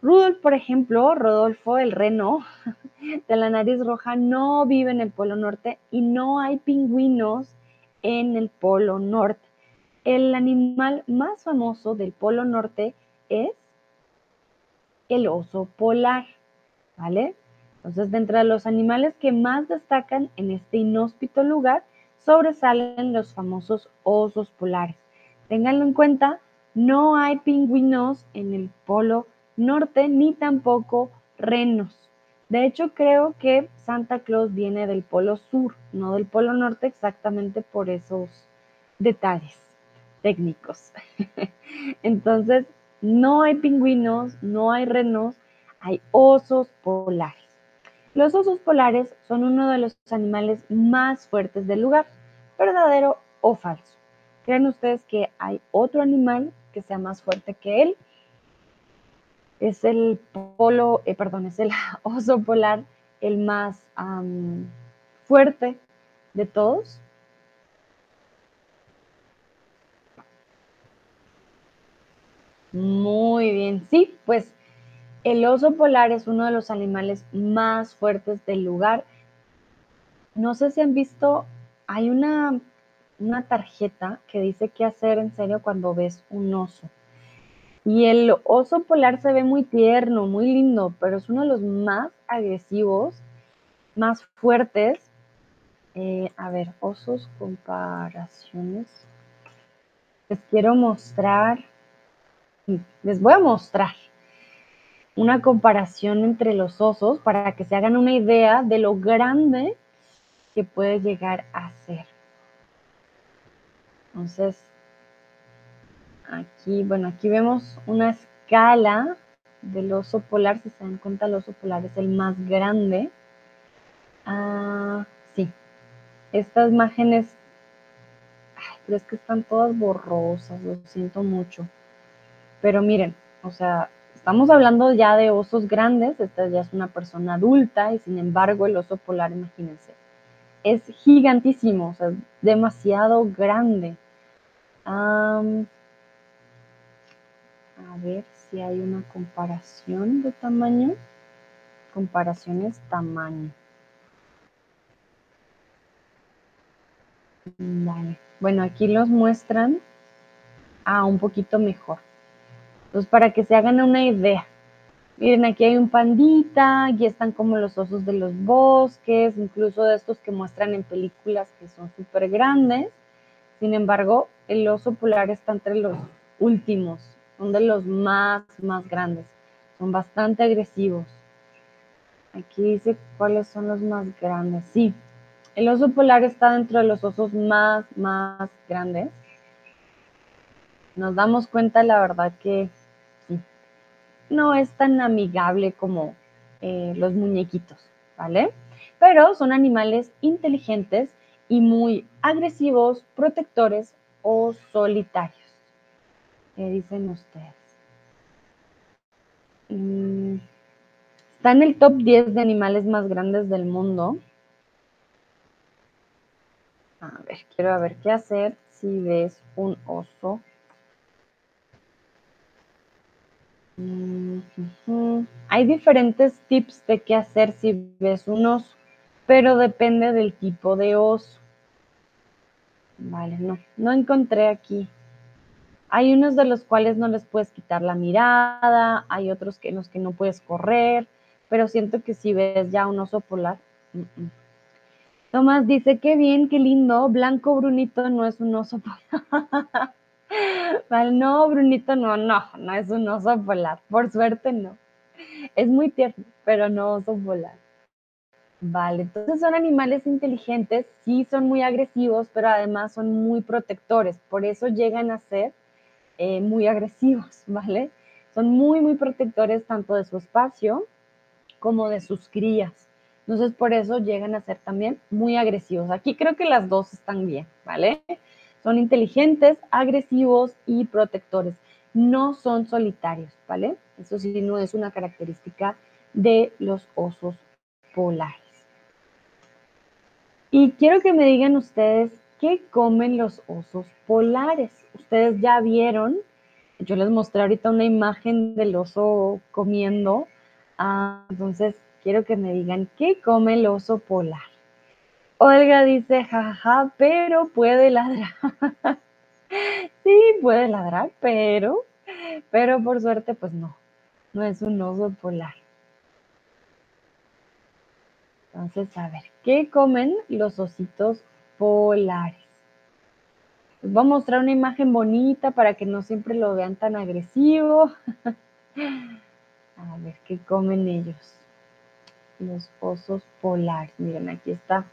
Rudolf, por ejemplo, Rodolfo, el reno de la nariz roja, no vive en el Polo Norte y no hay pingüinos en el Polo Norte. El animal más famoso del Polo Norte es el oso polar, ¿vale? Entonces, de los animales que más destacan en este inhóspito lugar, sobresalen los famosos osos polares. Ténganlo en cuenta, no hay pingüinos en el Polo Norte ni tampoco renos. De hecho, creo que Santa Claus viene del Polo Sur, no del Polo Norte, exactamente por esos detalles técnicos. Entonces, no hay pingüinos, no hay renos, hay osos polares. Los osos polares son uno de los animales más fuertes del lugar, verdadero o falso. ¿Creen ustedes que hay otro animal que sea más fuerte que él? Es el polo, eh, perdón, es el oso polar el más fuerte de todos. Muy bien, sí, pues el oso polar es uno de los animales más fuertes del lugar. No sé si han visto, hay una, una tarjeta que dice qué hacer en serio cuando ves un oso. Y el oso polar se ve muy tierno, muy lindo, pero es uno de los más agresivos, más fuertes. Eh, a ver, osos, comparaciones. Les quiero mostrar, les voy a mostrar una comparación entre los osos para que se hagan una idea de lo grande que puede llegar a ser. Entonces, aquí, bueno, aquí vemos una escala del oso polar. Si se dan cuenta, el oso polar es el más grande. Ah, sí. Estas imágenes, pero es que están todas borrosas, lo siento mucho. Pero miren, o sea, Estamos hablando ya de osos grandes, esta ya es una persona adulta y sin embargo el oso polar, imagínense, es gigantísimo, o sea, demasiado grande. A ver si hay una comparación de tamaño. Comparaciones tamaño. Vale. Bueno, aquí los muestran a un poquito mejor. Entonces, para que se hagan una idea. Miren, aquí hay un pandita, aquí están como los osos de los bosques, incluso de estos que muestran en películas que son súper grandes. Sin embargo, el oso polar está entre los últimos, son de los más, más grandes. Son bastante agresivos. Aquí dice cuáles son los más grandes. Sí, el oso polar está dentro de los osos más, más grandes. Nos damos cuenta, la verdad, que no es tan amigable como eh, los muñequitos, ¿vale? Pero son animales inteligentes y muy agresivos, protectores o solitarios. ¿Qué dicen ustedes? Mm, está en el top 10 de animales más grandes del mundo. A ver, quiero ver qué hacer si ves un oso hay diferentes tips de qué hacer si ves un oso, pero depende del tipo de oso. Vale, no, no encontré aquí. Hay unos de los cuales no les puedes quitar la mirada, hay otros que en los que no puedes correr, pero siento que si ves ya un oso polar. Tomás dice, qué bien, qué lindo, blanco brunito no es un oso polar. Vale, no, Brunito, no, no, no es un oso polar. Por suerte no. Es muy tierno, pero no oso polar. Vale, entonces son animales inteligentes, sí son muy agresivos, pero además son muy protectores, por eso llegan a ser eh, muy agresivos, ¿vale? Son muy, muy protectores tanto de su espacio como de sus crías. Entonces, por eso llegan a ser también muy agresivos. Aquí creo que las dos están bien, ¿vale? Son inteligentes, agresivos y protectores. No son solitarios, ¿vale? Eso sí, no es una característica de los osos polares. Y quiero que me digan ustedes qué comen los osos polares. Ustedes ya vieron, yo les mostré ahorita una imagen del oso comiendo. Ah, entonces, quiero que me digan qué come el oso polar. Olga dice, jaja, pero puede ladrar. sí, puede ladrar, pero, pero por suerte, pues no, no es un oso polar. Entonces, a ver, ¿qué comen los ositos polares? Les voy a mostrar una imagen bonita para que no siempre lo vean tan agresivo. a ver, ¿qué comen ellos? Los osos polares. Miren, aquí está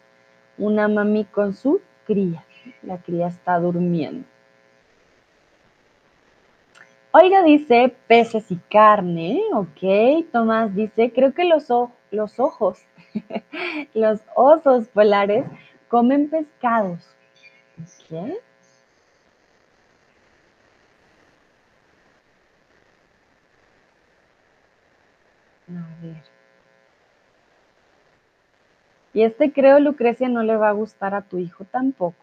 una mami con su cría. La cría está durmiendo. Oiga dice peces y carne, ok. Tomás dice, creo que los, los ojos Los osos polares comen pescados. ¿Qué? A ver. Y este creo, Lucrecia, no le va a gustar a tu hijo tampoco.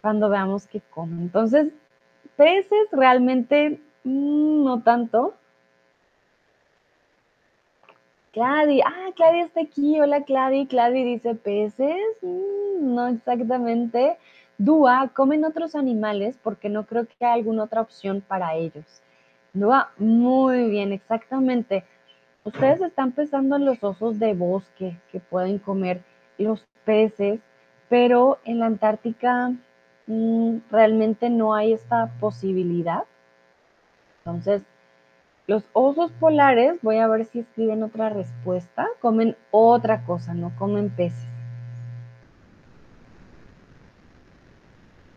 Cuando veamos que come. Entonces, peces realmente mm, no tanto. Clady, ah, Clady está aquí. Hola, Clady. Clady dice peces. Mm, no exactamente. Dúa, comen otros animales porque no creo que haya alguna otra opción para ellos. Dúa, muy bien, exactamente. Ustedes están pensando en los osos de bosque que pueden comer los peces, pero en la Antártica mm, realmente no hay esta posibilidad. Entonces, los osos polares, voy a ver si escriben otra respuesta, comen otra cosa, no comen peces.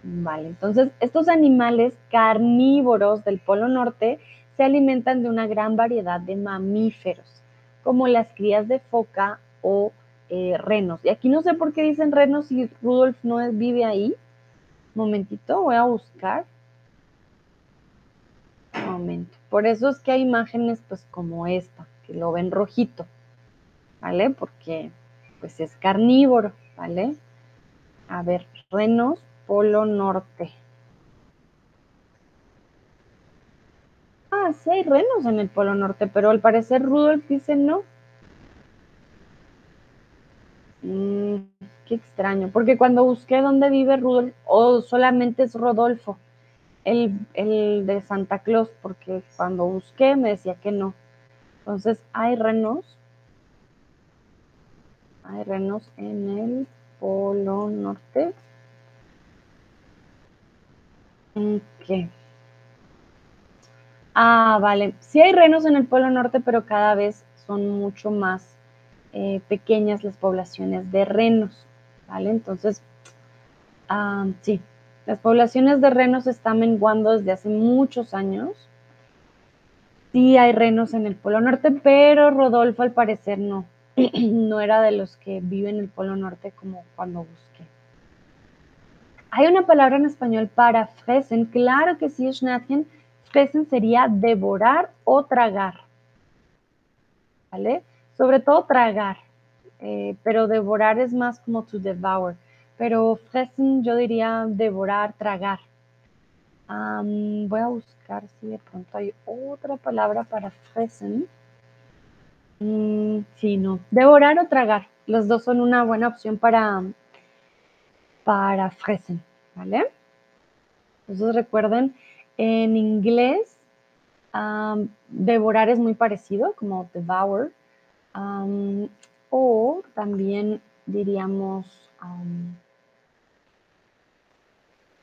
Vale, entonces estos animales carnívoros del Polo Norte se alimentan de una gran variedad de mamíferos, como las crías de foca o eh, renos. Y aquí no sé por qué dicen renos si Rudolf no vive ahí. Momentito, voy a buscar momento. Por eso es que hay imágenes pues como esta, que lo ven rojito, ¿vale? Porque pues es carnívoro, ¿vale? A ver, renos, polo norte. Ah, sí hay renos en el polo norte, pero al parecer Rudolf dice no. Mm, qué extraño, porque cuando busqué dónde vive Rudolf, o solamente es Rodolfo, el, de Santa Claus, porque cuando busqué me decía que no. Entonces, hay renos. Hay renos en el Polo Norte. ¿Qué? Ah, vale. Sí hay renos en el Polo Norte, pero cada vez son mucho más eh, pequeñas las poblaciones de renos, ¿vale? Entonces, ah, sí, las poblaciones de renos están menguando desde hace muchos años. Sí hay renos en el Polo Norte, pero Rodolfo al parecer no. no era de los que viven en el Polo Norte como cuando busqué. Hay una palabra en español para fressen. Claro que sí, Schnatchen. Fressen sería devorar o tragar. ¿Vale? Sobre todo tragar. Eh, pero devorar es más como to devour pero fressen yo diría devorar, tragar. voy a buscar si de pronto hay otra palabra para fressen. Mm, sí, no. Devorar o tragar. Los dos son una buena opción para, para fressen, ¿vale? Entonces recuerden, en inglés, devorar es muy parecido, como devour. o también diríamos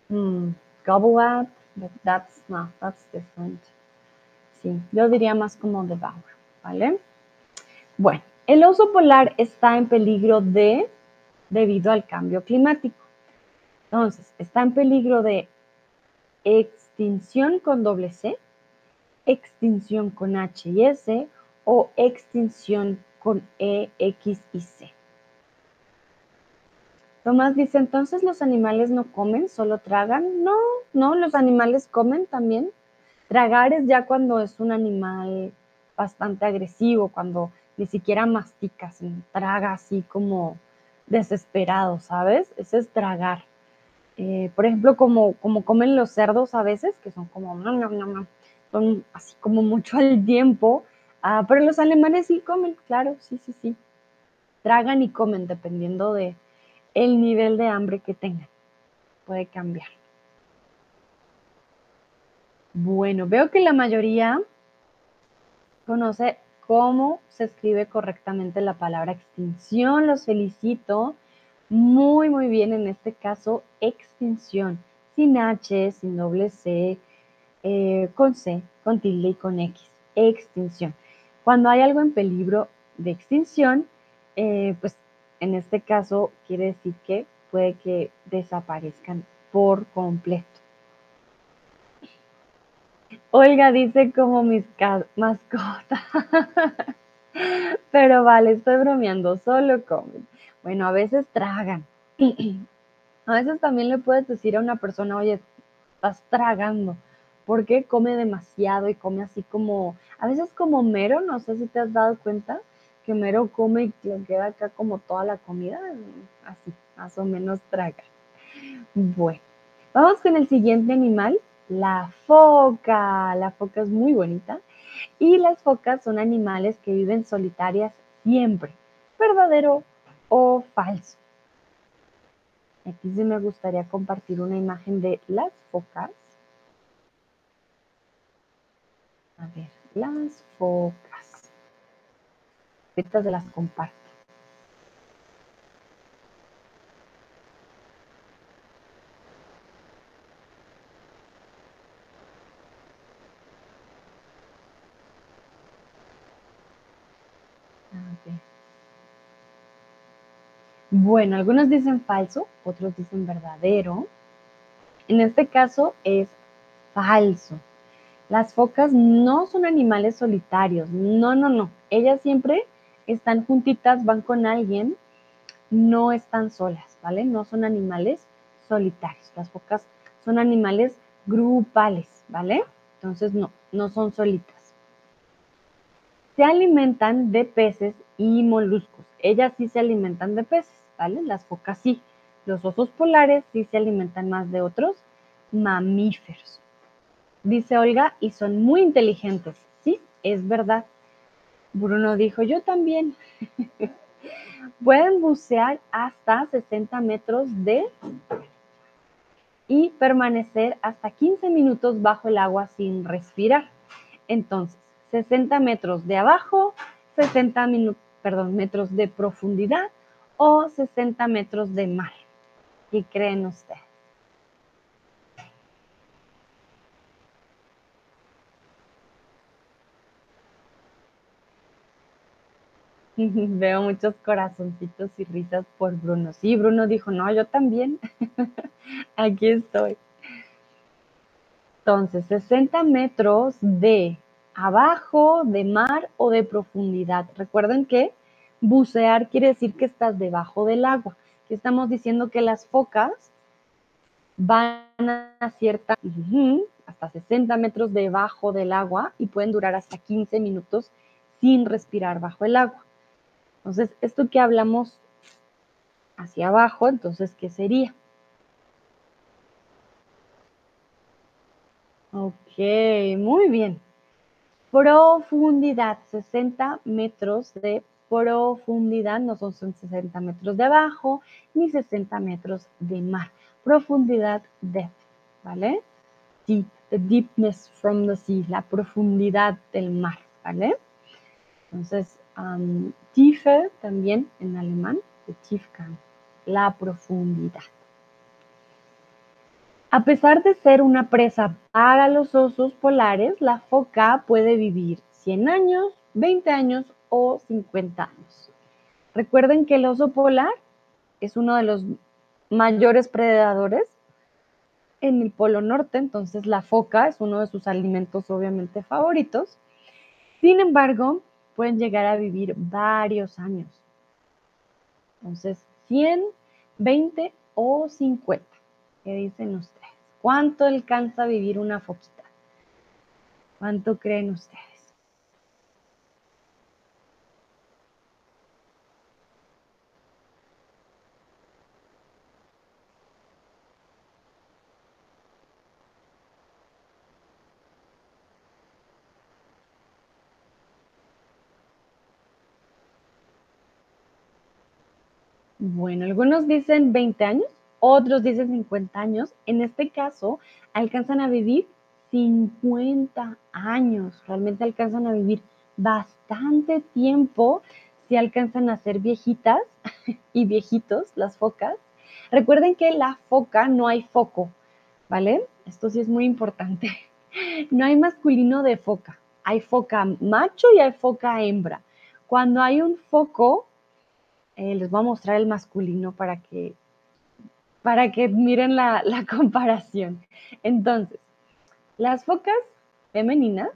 Hmm, gobble up, but that's no, that's different. Sí, yo diría más como devour, ¿vale? Bueno, el oso polar está en peligro de, debido al cambio climático. Entonces, está en peligro de extinción con doble C, extinción con H y S o extinción con E, X y C. Tomás dice, entonces los animales no comen, solo tragan. No, no, los animales comen también. Tragar es ya cuando es un animal bastante agresivo, cuando ni siquiera mastica, sino traga así como desesperado, ¿sabes? Ese es tragar. Eh, por ejemplo, como, como comen los cerdos a veces, que son como, son así como mucho al tiempo, ah, pero los alemanes sí comen, claro, sí, sí, sí. Tragan y comen dependiendo de el nivel de hambre que tengan. Puede cambiar. Bueno, veo que la mayoría conoce cómo se escribe correctamente la palabra extinción. Los felicito. Muy, muy bien en este caso, extinción. Sin H, sin doble C, eh, con C, con tilde y con X. Extinción. Cuando hay algo en peligro de extinción, eh, pues en este caso quiere decir que puede que desaparezcan por completo. Olga dice como mis mascotas. Pero vale, estoy bromeando, solo comen. Bueno, a veces tragan. A veces también le puedes decir a una persona, oye, estás tragando, porque come demasiado y come así como, a veces como mero, no sé si te has dado cuenta, que mero come y le queda acá como toda la comida, así, más o menos traga. Bueno, vamos con el siguiente animal, la foca. La foca es muy bonita. Y las focas son animales que viven solitarias siempre. ¿Verdadero o falso? Aquí sí me gustaría compartir una imagen de las focas. A ver, las focas. Ahorita se las comparto. Bueno, algunos dicen falso, otros dicen verdadero. En este caso es falso. Las focas no son animales solitarios. No, no, no. Ellas siempre están juntitas, van con alguien, no están solas, ¿vale? No son animales solitarios. Las focas son animales grupales, ¿vale? Entonces no, no son solitas. Se alimentan de peces y moluscos. Ellas sí se alimentan de peces, ¿vale? Las focas sí. Los osos polares sí se alimentan más de otros mamíferos. Dice Olga, y son muy inteligentes. Sí, es verdad. Bruno dijo, yo también. Pueden bucear hasta 60 metros de y permanecer hasta 15 minutos bajo el agua sin respirar. Entonces, 60 metros de abajo, 60 perdón, metros de profundidad o 60 metros de mar. ¿Qué creen ustedes? Veo muchos corazoncitos y risas por Bruno. Sí, Bruno dijo, no, yo también. Aquí estoy. Entonces, 60 metros de abajo, de mar o de profundidad. Recuerden que bucear quiere decir que estás debajo del agua. Aquí estamos diciendo que las focas van a cierta, hasta 60 metros debajo del agua y pueden durar hasta 15 minutos sin respirar bajo el agua. Entonces, esto que hablamos hacia abajo, entonces, ¿qué sería? Ok, muy bien. Profundidad, 60 metros de profundidad, no son 60 metros de abajo ni 60 metros de mar. Profundidad, depth, ¿vale? Deep, the deepness from the sea, la profundidad del mar, ¿vale? Entonces, um, Tiefe también en alemán, de Tiefgang, la profundidad. A pesar de ser una presa para los osos polares, la foca puede vivir 100 años, 20 años o 50 años. Recuerden que el oso polar es uno de los mayores predadores en el Polo Norte, entonces la foca es uno de sus alimentos obviamente favoritos. Sin embargo, pueden llegar a vivir varios años. Entonces, 100, 20 o 50. ¿Qué dicen ustedes? ¿Cuánto alcanza a vivir una foquita? ¿Cuánto creen ustedes? Bueno, algunos dicen 20 años, otros dicen 50 años. En este caso, alcanzan a vivir 50 años. Realmente alcanzan a vivir bastante tiempo si alcanzan a ser viejitas y viejitos, las focas. Recuerden que la foca no hay foco, ¿vale? Esto sí es muy importante. No hay masculino de foca. Hay foca macho y hay foca hembra. Cuando hay un foco, eh, les voy a mostrar el masculino para que, para que miren la, la comparación. Entonces, las focas femeninas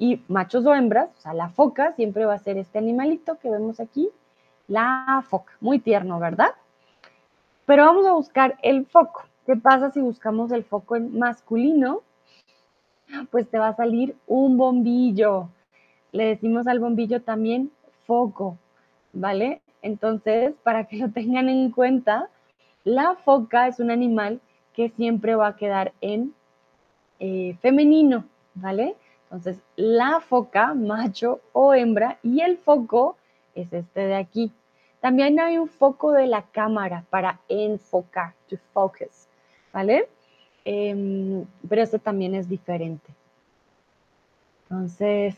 y machos o hembras, o sea, la foca siempre va a ser este animalito que vemos aquí, la foca, muy tierno, ¿verdad? Pero vamos a buscar el foco. ¿Qué pasa si buscamos el foco en masculino? Pues te va a salir un bombillo. Le decimos al bombillo también foco, ¿vale? Entonces, para que lo tengan en cuenta, la foca es un animal que siempre va a quedar en eh, femenino, ¿vale? Entonces, la foca, macho o hembra, y el foco es este de aquí. También hay un foco de la cámara para enfocar, to focus, ¿vale? Em, pero este también es diferente. Entonces,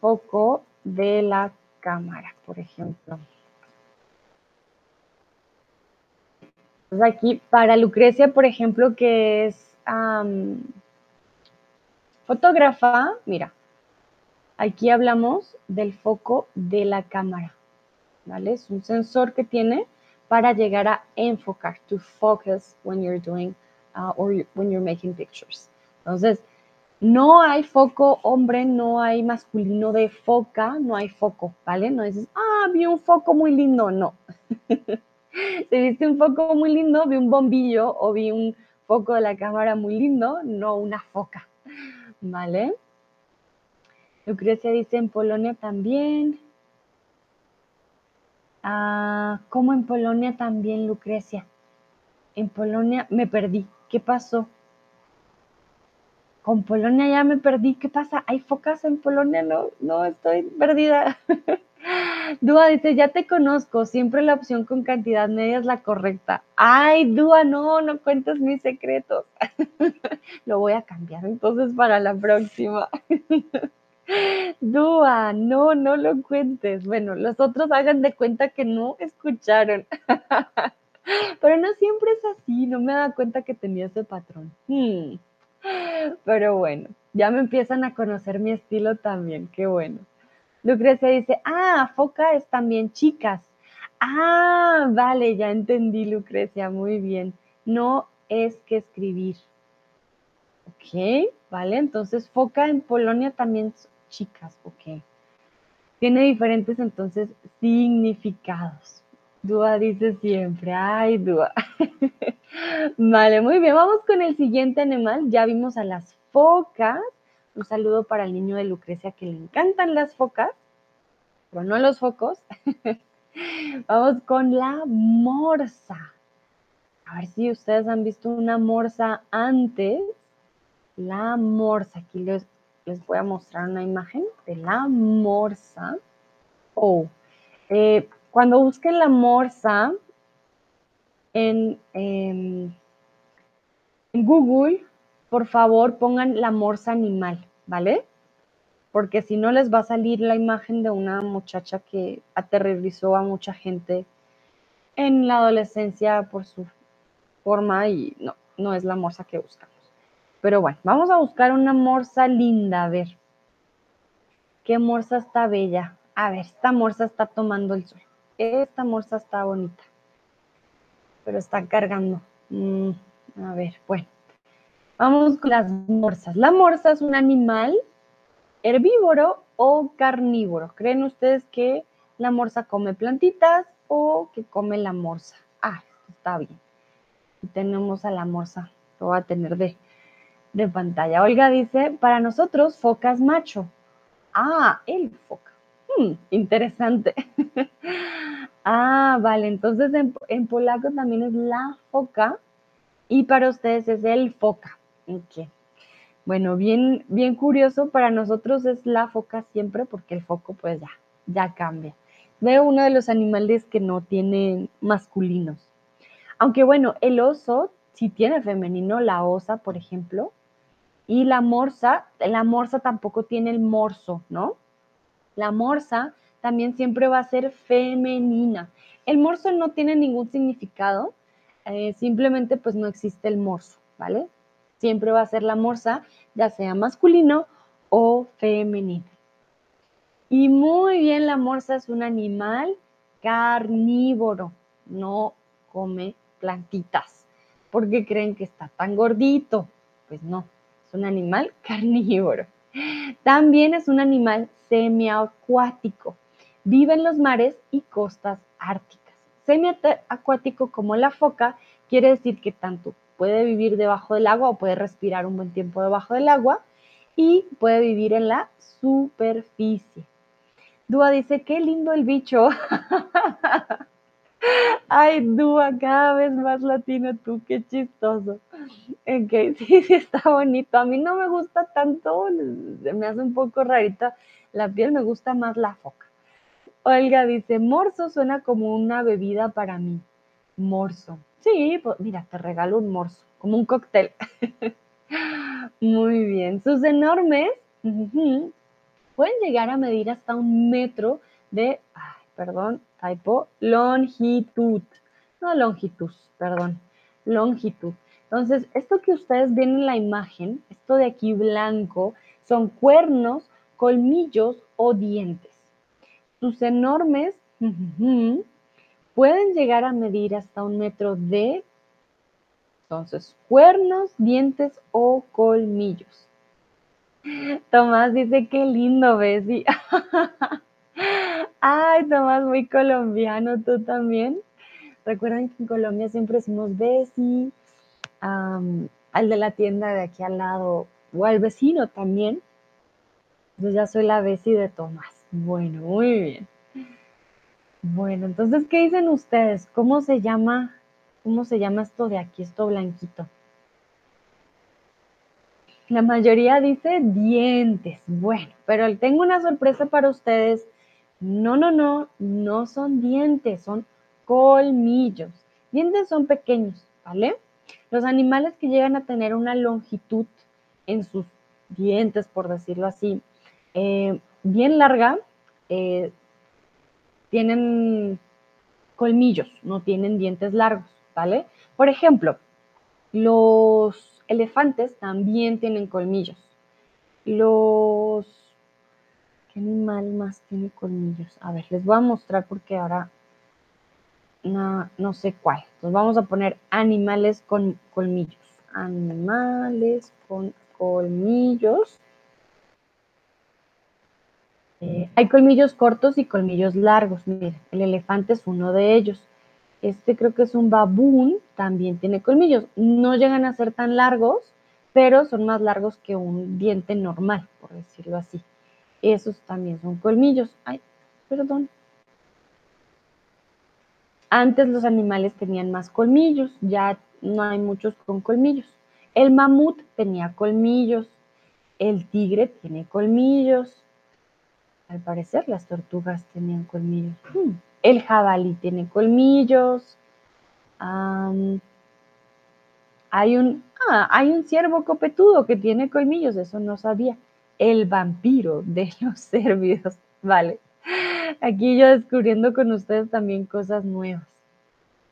foco de la cámara, por ejemplo. aquí, para Lucrecia, por ejemplo, que es fotógrafa, mira, aquí hablamos del foco de la cámara, ¿vale? Es un sensor que tiene para llegar a enfocar, to focus when you're doing uh, or when you're making pictures. Entonces, no hay foco hombre, no hay masculino de foca, no hay foco, ¿vale? No dices, ah, vi un foco muy lindo, no. Si viste un foco muy lindo, vi un bombillo o vi un foco de la cámara muy lindo, no una foca. ¿Vale? Lucrecia dice en Polonia también. Ah, ¿Cómo en Polonia también, Lucrecia? En Polonia me perdí. ¿Qué pasó? Con Polonia ya me perdí. ¿Qué pasa? ¿Hay focas en Polonia? No, no, estoy perdida. Dúa dice, ya te conozco, siempre la opción con cantidad media es la correcta. Ay, Dúa, no, no cuentes mis secretos. lo voy a cambiar entonces para la próxima. Dúa, no, no lo cuentes. Bueno, los otros hagan de cuenta que no escucharon. Pero no siempre es así, no me da cuenta que tenía ese patrón. Hmm. Pero bueno, ya me empiezan a conocer mi estilo también, qué bueno. Lucrecia dice, ah, foca es también chicas. Ah, vale, ya entendí, Lucrecia, muy bien. No es que escribir. Ok, vale, entonces foca en Polonia también chicas, ok. Tiene diferentes entonces significados. Dúa dice siempre, ay, Dúa. vale, muy bien, vamos con el siguiente animal. Ya vimos a las focas. Un saludo para el niño de Lucrecia que le encantan las focas, pero no los focos. Vamos con la morsa. A ver si ustedes han visto una morsa antes. La morsa. Aquí les, les voy a mostrar una imagen de la morsa. Oh, eh, cuando busquen la morsa en, en Google, por favor pongan la morsa animal, ¿vale? Porque si no les va a salir la imagen de una muchacha que aterrorizó a mucha gente en la adolescencia por su forma y no, no es la morsa que buscamos. Pero bueno, vamos a buscar una morsa linda, a ver. ¿Qué morsa está bella? A ver, esta morsa está tomando el sol. Esta morsa está bonita. Pero está cargando. Mm, A ver, bueno. Vamos con las morsas. La morsa es un animal herbívoro o carnívoro. ¿Creen ustedes que la morsa come plantitas o que come la morsa? Ah, está bien. Y tenemos a la morsa. Lo voy a tener de, de pantalla. Olga dice, para nosotros, focas macho. Ah, el foca. Hmm, interesante. ah, vale. Entonces en, polaco también es la foca y para ustedes es el foca. Bueno, bien, bien curioso, para nosotros es la foca siempre porque el foco pues ya, ya cambia. Veo uno de los animales que no tienen masculinos. Aunque bueno, el oso sí tiene femenino, la osa, por ejemplo, y la morsa, la morsa tampoco tiene el morso, ¿no? La morsa también siempre va a ser femenina. El morso no tiene ningún significado, eh, simplemente pues no existe el morso, ¿vale? Siempre va a ser la morsa, ya sea masculino o femenino. Y muy bien, la morsa es un animal carnívoro, no come plantitas. ¿Por qué creen que está tan gordito? Pues no, es un animal carnívoro. También es un animal semiacuático. Vive en los mares y costas árticas. Semiacuático como la foca quiere decir que tanto puede vivir debajo del agua o puede respirar un buen tiempo debajo del agua y puede vivir en la superficie. Dúa dice, qué lindo el bicho. Ay, Dúa, cada vez más latino tú, qué chistoso. Ok, sí, sí, está bonito. A mí no me gusta tanto, me hace un poco rarita la piel, me gusta más la foca. Olga dice, morso suena como una bebida para mí. Morso. Sí, pues mira, te regalo un morso, como un cóctel. Muy bien. Sus enormes pueden llegar a medir hasta un metro de, perdón, typo, longitud. No longitud, perdón, longitud. Entonces, esto que ustedes ven en la imagen, esto de aquí blanco, son cuernos, colmillos o dientes. Sus enormes pueden llegar a medir hasta un metro de, entonces, cuernos, dientes o colmillos. Tomás dice, qué lindo, Bessie. Ay, Tomás, muy colombiano, tú también. Recuerden que en Colombia siempre decimos Bessie, al de la tienda de aquí al lado, o al vecino también. Yo ya soy la Bessie de Tomás. Bueno, muy bien. Bueno, entonces, ¿qué dicen ustedes? ¿Cómo se llama, cómo se llama esto de aquí, esto blanquito? La mayoría dice dientes. Bueno, pero tengo una sorpresa para ustedes. No, no, no, no son dientes, son colmillos. Dientes son pequeños, ¿vale? Los animales que llegan a tener una longitud en sus dientes, por decirlo así, eh, bien larga, eh, tienen colmillos, no tienen dientes largos, ¿vale? Por ejemplo, los elefantes también tienen colmillos. Los... ¿Qué animal más tiene colmillos? A ver, les voy a mostrar porque ahora no, no sé cuál. Nos vamos a poner animales con colmillos. Animales con colmillos. Eh, hay colmillos cortos y colmillos largos. Miren, el elefante es uno de ellos. Este creo que es un babún, también tiene colmillos. No llegan a ser tan largos, pero son más largos que un diente normal, por decirlo así. Esos también son colmillos. Ay, perdón. Antes los animales tenían más colmillos, ya no hay muchos con colmillos. El mamut tenía colmillos, el tigre tiene colmillos, al parecer las tortugas tenían colmillos. Hmm. El jabalí tiene colmillos. hay un, ah, hay un ciervo copetudo que tiene colmillos, eso no sabía. El vampiro de los cervios, vale. Aquí yo descubriendo con ustedes también cosas nuevas.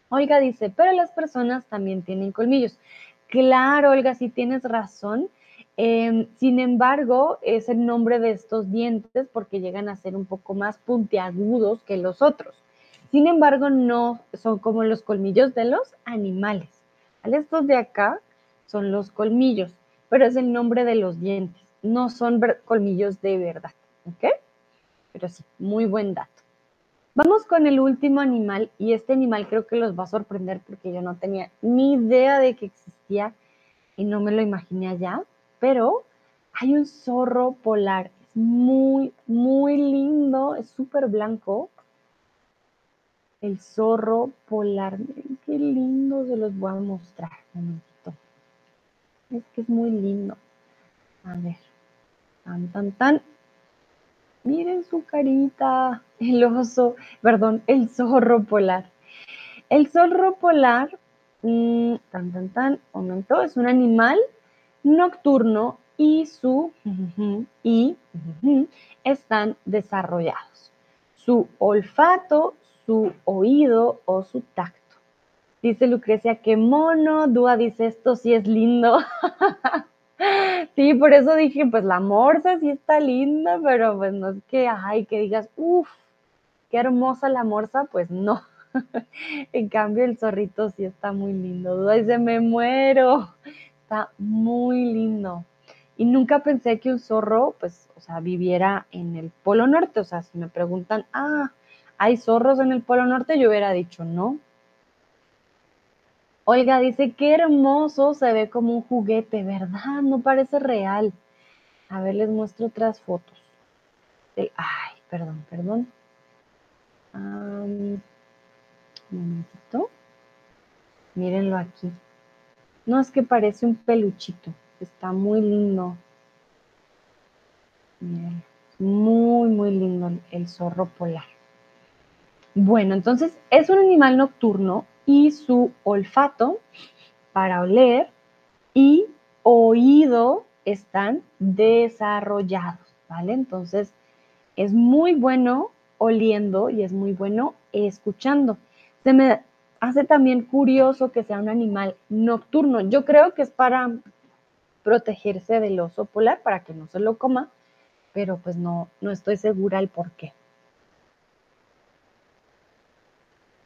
Olga dice, pero las personas también tienen colmillos. Claro, Olga, sí tienes razón. Em, sin embargo, es el nombre de estos dientes porque llegan a ser un poco más puntiagudos que los otros. Sin embargo, no son como los colmillos de los animales. Estos de acá son los colmillos, pero es el nombre de los dientes, no son colmillos de verdad, ¿ok? Pero sí, muy buen dato. Vamos con el último animal y este animal creo que los va a sorprender porque yo no tenía ni idea de que existía y no me lo imaginé allá, pero hay un zorro polar, es muy, muy lindo, es súper blanco. El zorro polar, miren qué lindo, se los voy a mostrar un momentito. Es que es muy lindo. A ver, tan, tan, tan. Miren su carita, el oso, perdón, el zorro polar. El zorro polar, mm, tan, tan, tan, momento, es un animal nocturno y su y están desarrollados. Su olfato, su oído o su tacto. Dice Lucrecia que mono, Dúa dice esto sí es lindo. Sí, por eso dije, pues la morsa sí está linda, pero pues no es que, ay, que digas, uff, qué hermosa la morsa, pues no. En cambio, el zorrito sí está muy lindo. Ay, se me muero. Está muy lindo. Y nunca pensé que un zorro, pues, o sea, viviera en el Polo Norte. O sea, si me preguntan, ah, ¿hay zorros en el Polo Norte? Yo hubiera dicho no. Oiga, dice, qué hermoso, se ve como un juguete, ¿verdad? No parece real. A ver, les muestro otras fotos. Ay, perdón, perdón. un momentito. Mírenlo aquí. No, es que parece un peluchito. Está muy lindo. Miren, muy, muy lindo el zorro polar. Bueno, entonces es un animal nocturno y su olfato para oler y oído están desarrollados, ¿vale? Entonces es muy bueno oliendo y es muy bueno escuchando. Se me hace también curioso que sea un animal nocturno. Yo creo que es para protegerse del oso polar, para que no se lo coma, pero pues no, no estoy segura el por qué.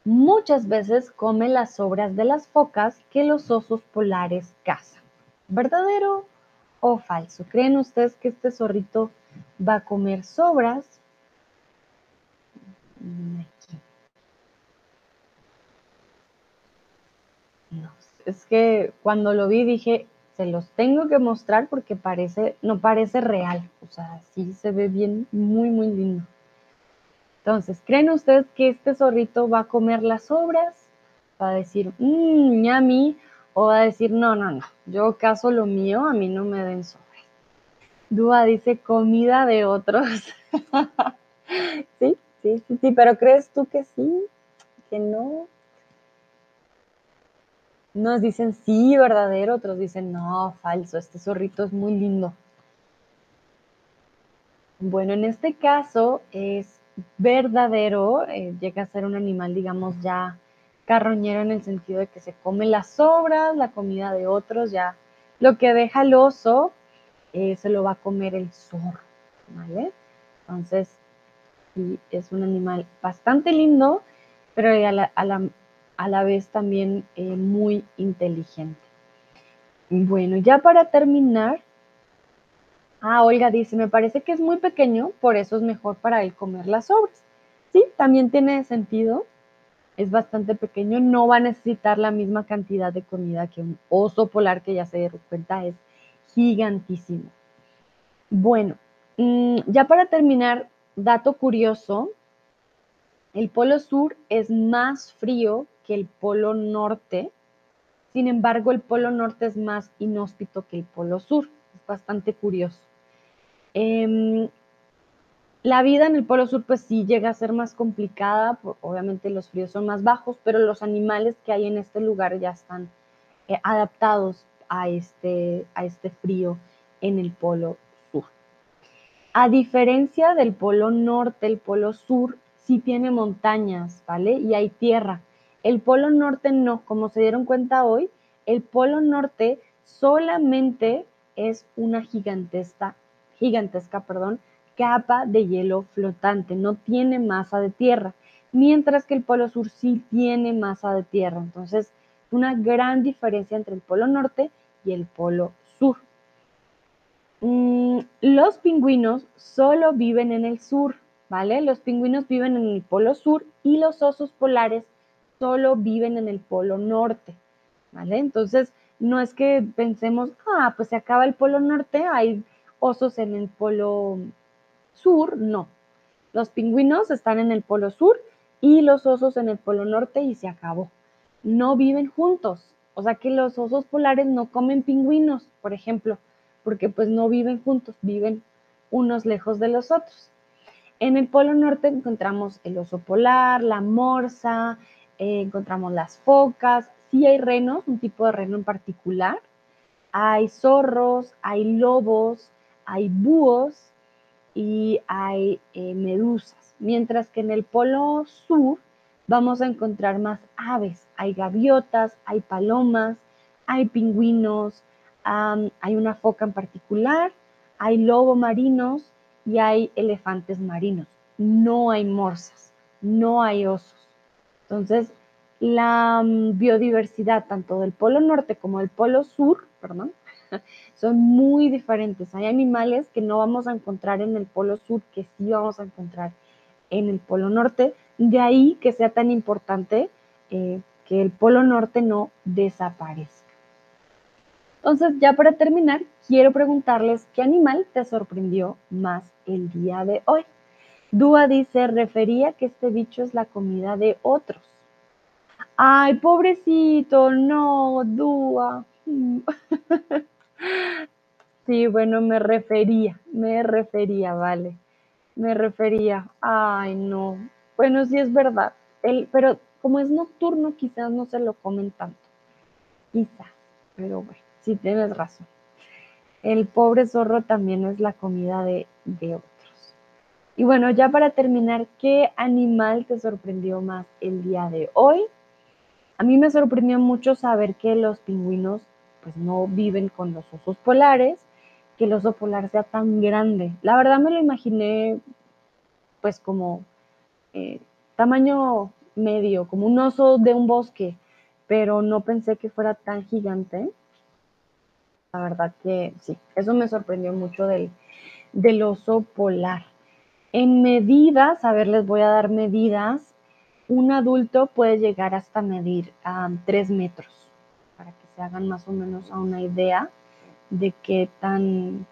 Muchas veces come las sobras de las focas que los osos polares cazan. ¿Verdadero o falso? ¿Creen ustedes que este zorrito va a comer sobras? No, es que cuando lo vi dije, se los tengo que mostrar porque parece, no parece real. O sea, sí se ve bien, muy, muy lindo. Entonces, ¿creen ustedes que este zorrito va a comer las sobras? Va a decir, mmm, ñami, o va a decir, no, no, no, yo caso lo mío, a mí no me den sobras. Dúa dice, comida de otros. sí, sí, sí, sí, pero ¿crees tú que sí? ¿Que no? Nos dicen sí, verdadero, otros dicen no, falso, este zorrito es muy lindo. Bueno, en este caso es verdadero, eh, llega a ser un animal, digamos, ya carroñero en el sentido de que se come las sobras, la comida de otros, ya lo que deja el oso eh, se lo va a comer el zorro, ¿vale? Entonces, es un animal bastante lindo, pero a la, vez también eh, muy inteligente. Bueno, ya para terminar, Ah, Olga dice, me parece que es muy pequeño, por eso es mejor para él comer las sobras. Sí, también tiene sentido. Es bastante pequeño, no va a necesitar la misma cantidad de comida que un oso polar que ya se dio cuenta es gigantísimo. Bueno, mm, ya para terminar, dato curioso, el polo sur es más frío que el polo norte, sin embargo el polo norte es más inhóspito que el polo sur, es bastante curioso. Em, la vida en el Polo Sur pues sí llega a ser más complicada, obviamente los fríos son más bajos, pero los animales que hay en este lugar ya están eh, adaptados a este, a este frío en el Polo Sur. A diferencia del Polo Norte, el Polo Sur sí tiene montañas, ¿vale? Y hay tierra. El Polo Norte no, como se dieron cuenta hoy, el Polo Norte solamente es una gigantesca gigantesca, perdón, capa de hielo flotante, no tiene masa de tierra, mientras que el Polo Sur sí tiene masa de tierra. Entonces, una gran diferencia entre el Polo Norte y el polo sur. Mm, los pingüinos solo viven en el sur, ¿vale? Los pingüinos viven en el polo sur y los osos polares solo viven en el polo norte, ¿vale? Entonces, no es que pensemos, ah, pues se acaba el polo norte, hay osos en el polo sur, no. Los pingüinos están en el polo sur y los osos en el polo norte y se acabó. No viven juntos. O sea que los osos polares no comen pingüinos, por ejemplo, porque pues no viven juntos, viven unos lejos de los otros. En el polo norte encontramos el oso polar, la morsa, eh, encontramos las focas, sí hay renos, un tipo de reno en particular, hay zorros, hay lobos, hay búhos y hay eh, medusas, mientras que en el polo sur vamos a encontrar más aves, hay gaviotas, hay palomas, hay pingüinos, hay una foca en particular, hay lobos marinos y hay elefantes marinos. No hay morsas, no hay osos. Entonces, la mm, biodiversidad tanto del polo norte como del polo sur, perdón, son muy diferentes. Hay animales que no vamos a encontrar en el polo sur que sí vamos a encontrar en el polo norte. De ahí que sea tan importante eh, que el polo norte no desaparezca. Entonces, ya para terminar, quiero preguntarles qué animal te sorprendió más el día de hoy. Dúa dice, refería que este bicho es la comida de otros. Ay, pobrecito, no, Dúa. Sí, bueno, me refería, me refería, vale. Me refería. Ay, no. Bueno, sí es verdad. El, pero como es nocturno, quizás no se lo comen tanto. Quizás, pero bueno, sí tienes razón. El pobre zorro también es la comida de, de otros. Y bueno, ya para terminar, ¿qué animal te sorprendió más el día de hoy? A mí me sorprendió mucho saber que los pingüinos pues no viven con los osos polares, que el oso polar sea tan grande. La verdad me lo imaginé pues como eh, tamaño medio, como un oso de un bosque, pero no pensé que fuera tan gigante. La verdad que sí, eso me sorprendió mucho del, del oso polar. En medidas, a ver, les voy a dar medidas. Un adulto puede llegar hasta medir a 3 metros, se hagan más o menos a una idea de qué tan,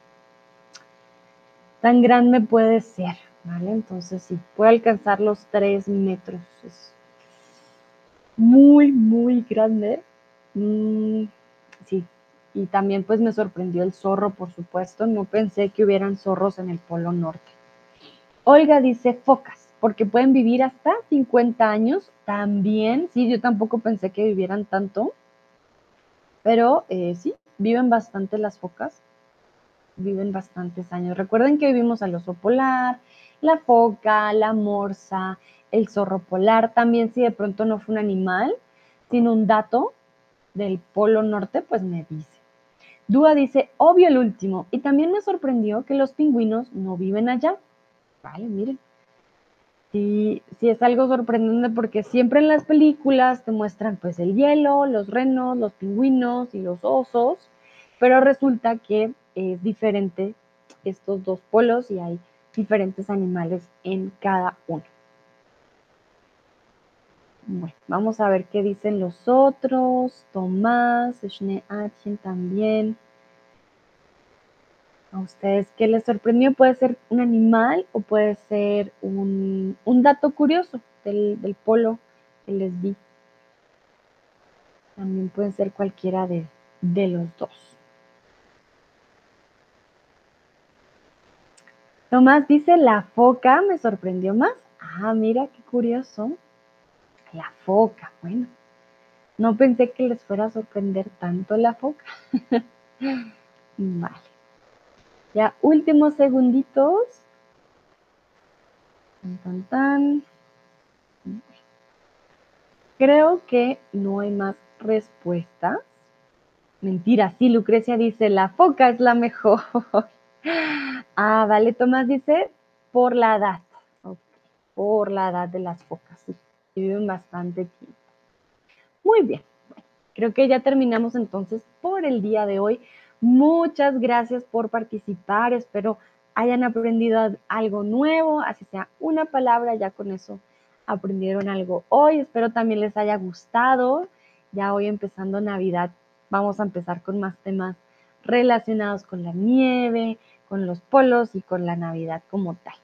tan grande puede ser, ¿vale? Entonces, sí, puede alcanzar los 3 metros. Es muy, muy grande. Mm, sí, y también pues me sorprendió el zorro, por supuesto. No pensé que hubieran zorros en el Polo Norte. Olga dice focas, porque pueden vivir hasta 50 años. También, sí, yo tampoco pensé que vivieran tanto. Pero eh, sí, viven bastante las focas. Viven bastantes años. Recuerden que vivimos al oso polar, la foca, la morsa, el zorro polar. También si de pronto no fue un animal, sino un dato del Polo Norte, pues me dice. Dúa dice, obvio el último. Y también me sorprendió que los pingüinos no viven allá. Vale, miren. Sí, sí es algo sorprendente porque siempre en las películas te muestran pues el hielo, los renos, los pingüinos y los osos, pero resulta que es diferente estos dos polos y hay diferentes animales en cada uno. Bueno, vamos a ver qué dicen los otros. Tomás, Schneeatchen también. ¿A ustedes qué les sorprendió? Puede ser un animal o puede ser un, dato curioso del, del, polo que les di. También puede ser cualquiera de, de los dos. Tomás dice, la foca me sorprendió más. Ah, mira qué curioso. La foca, bueno. No pensé que les fuera a sorprender tanto la foca. vale. Ya, últimos segunditos. Tan, tan, Creo que no hay más respuestas. Mentira, sí, Lucrecia dice, la foca es la mejor. ah, vale, Tomás dice, por la edad. por la edad de las focas, sí viven bastante tiempo. Muy bien. creo que ya terminamos entonces por el día de hoy. Muchas gracias por participar. Espero hayan aprendido algo nuevo, así sea una palabra, ya con eso aprendieron algo hoy. Espero también les haya gustado. Ya hoy empezando Navidad, vamos a empezar con más temas relacionados con la nieve, con los polos y con la Navidad como tal.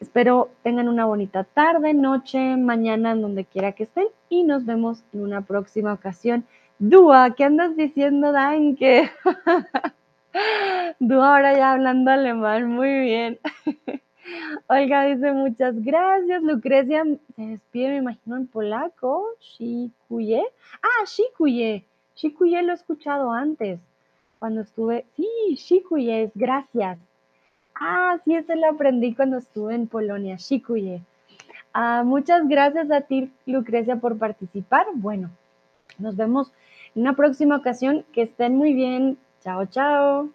Espero tengan una bonita tarde, noche, mañana, en donde quiera que estén y nos vemos en una próxima ocasión. Dúa, ¿qué andas diciendo, Danke? Dúa ahora ya hablando alemán, muy bien. Olga dice muchas gracias. Lucrecia se despide, me imagino, en polaco. Shikuye. Ah, Shikuye. Shikuye lo he escuchado antes, cuando estuve. Sí, Shikuye, gracias. Ah, sí, ese lo aprendí cuando estuve en Polonia, Shikuye. Ah, muchas gracias a ti, Lucrecia, por participar. Bueno, nos vemos una próxima ocasión. Que estén muy bien. Chao, chao.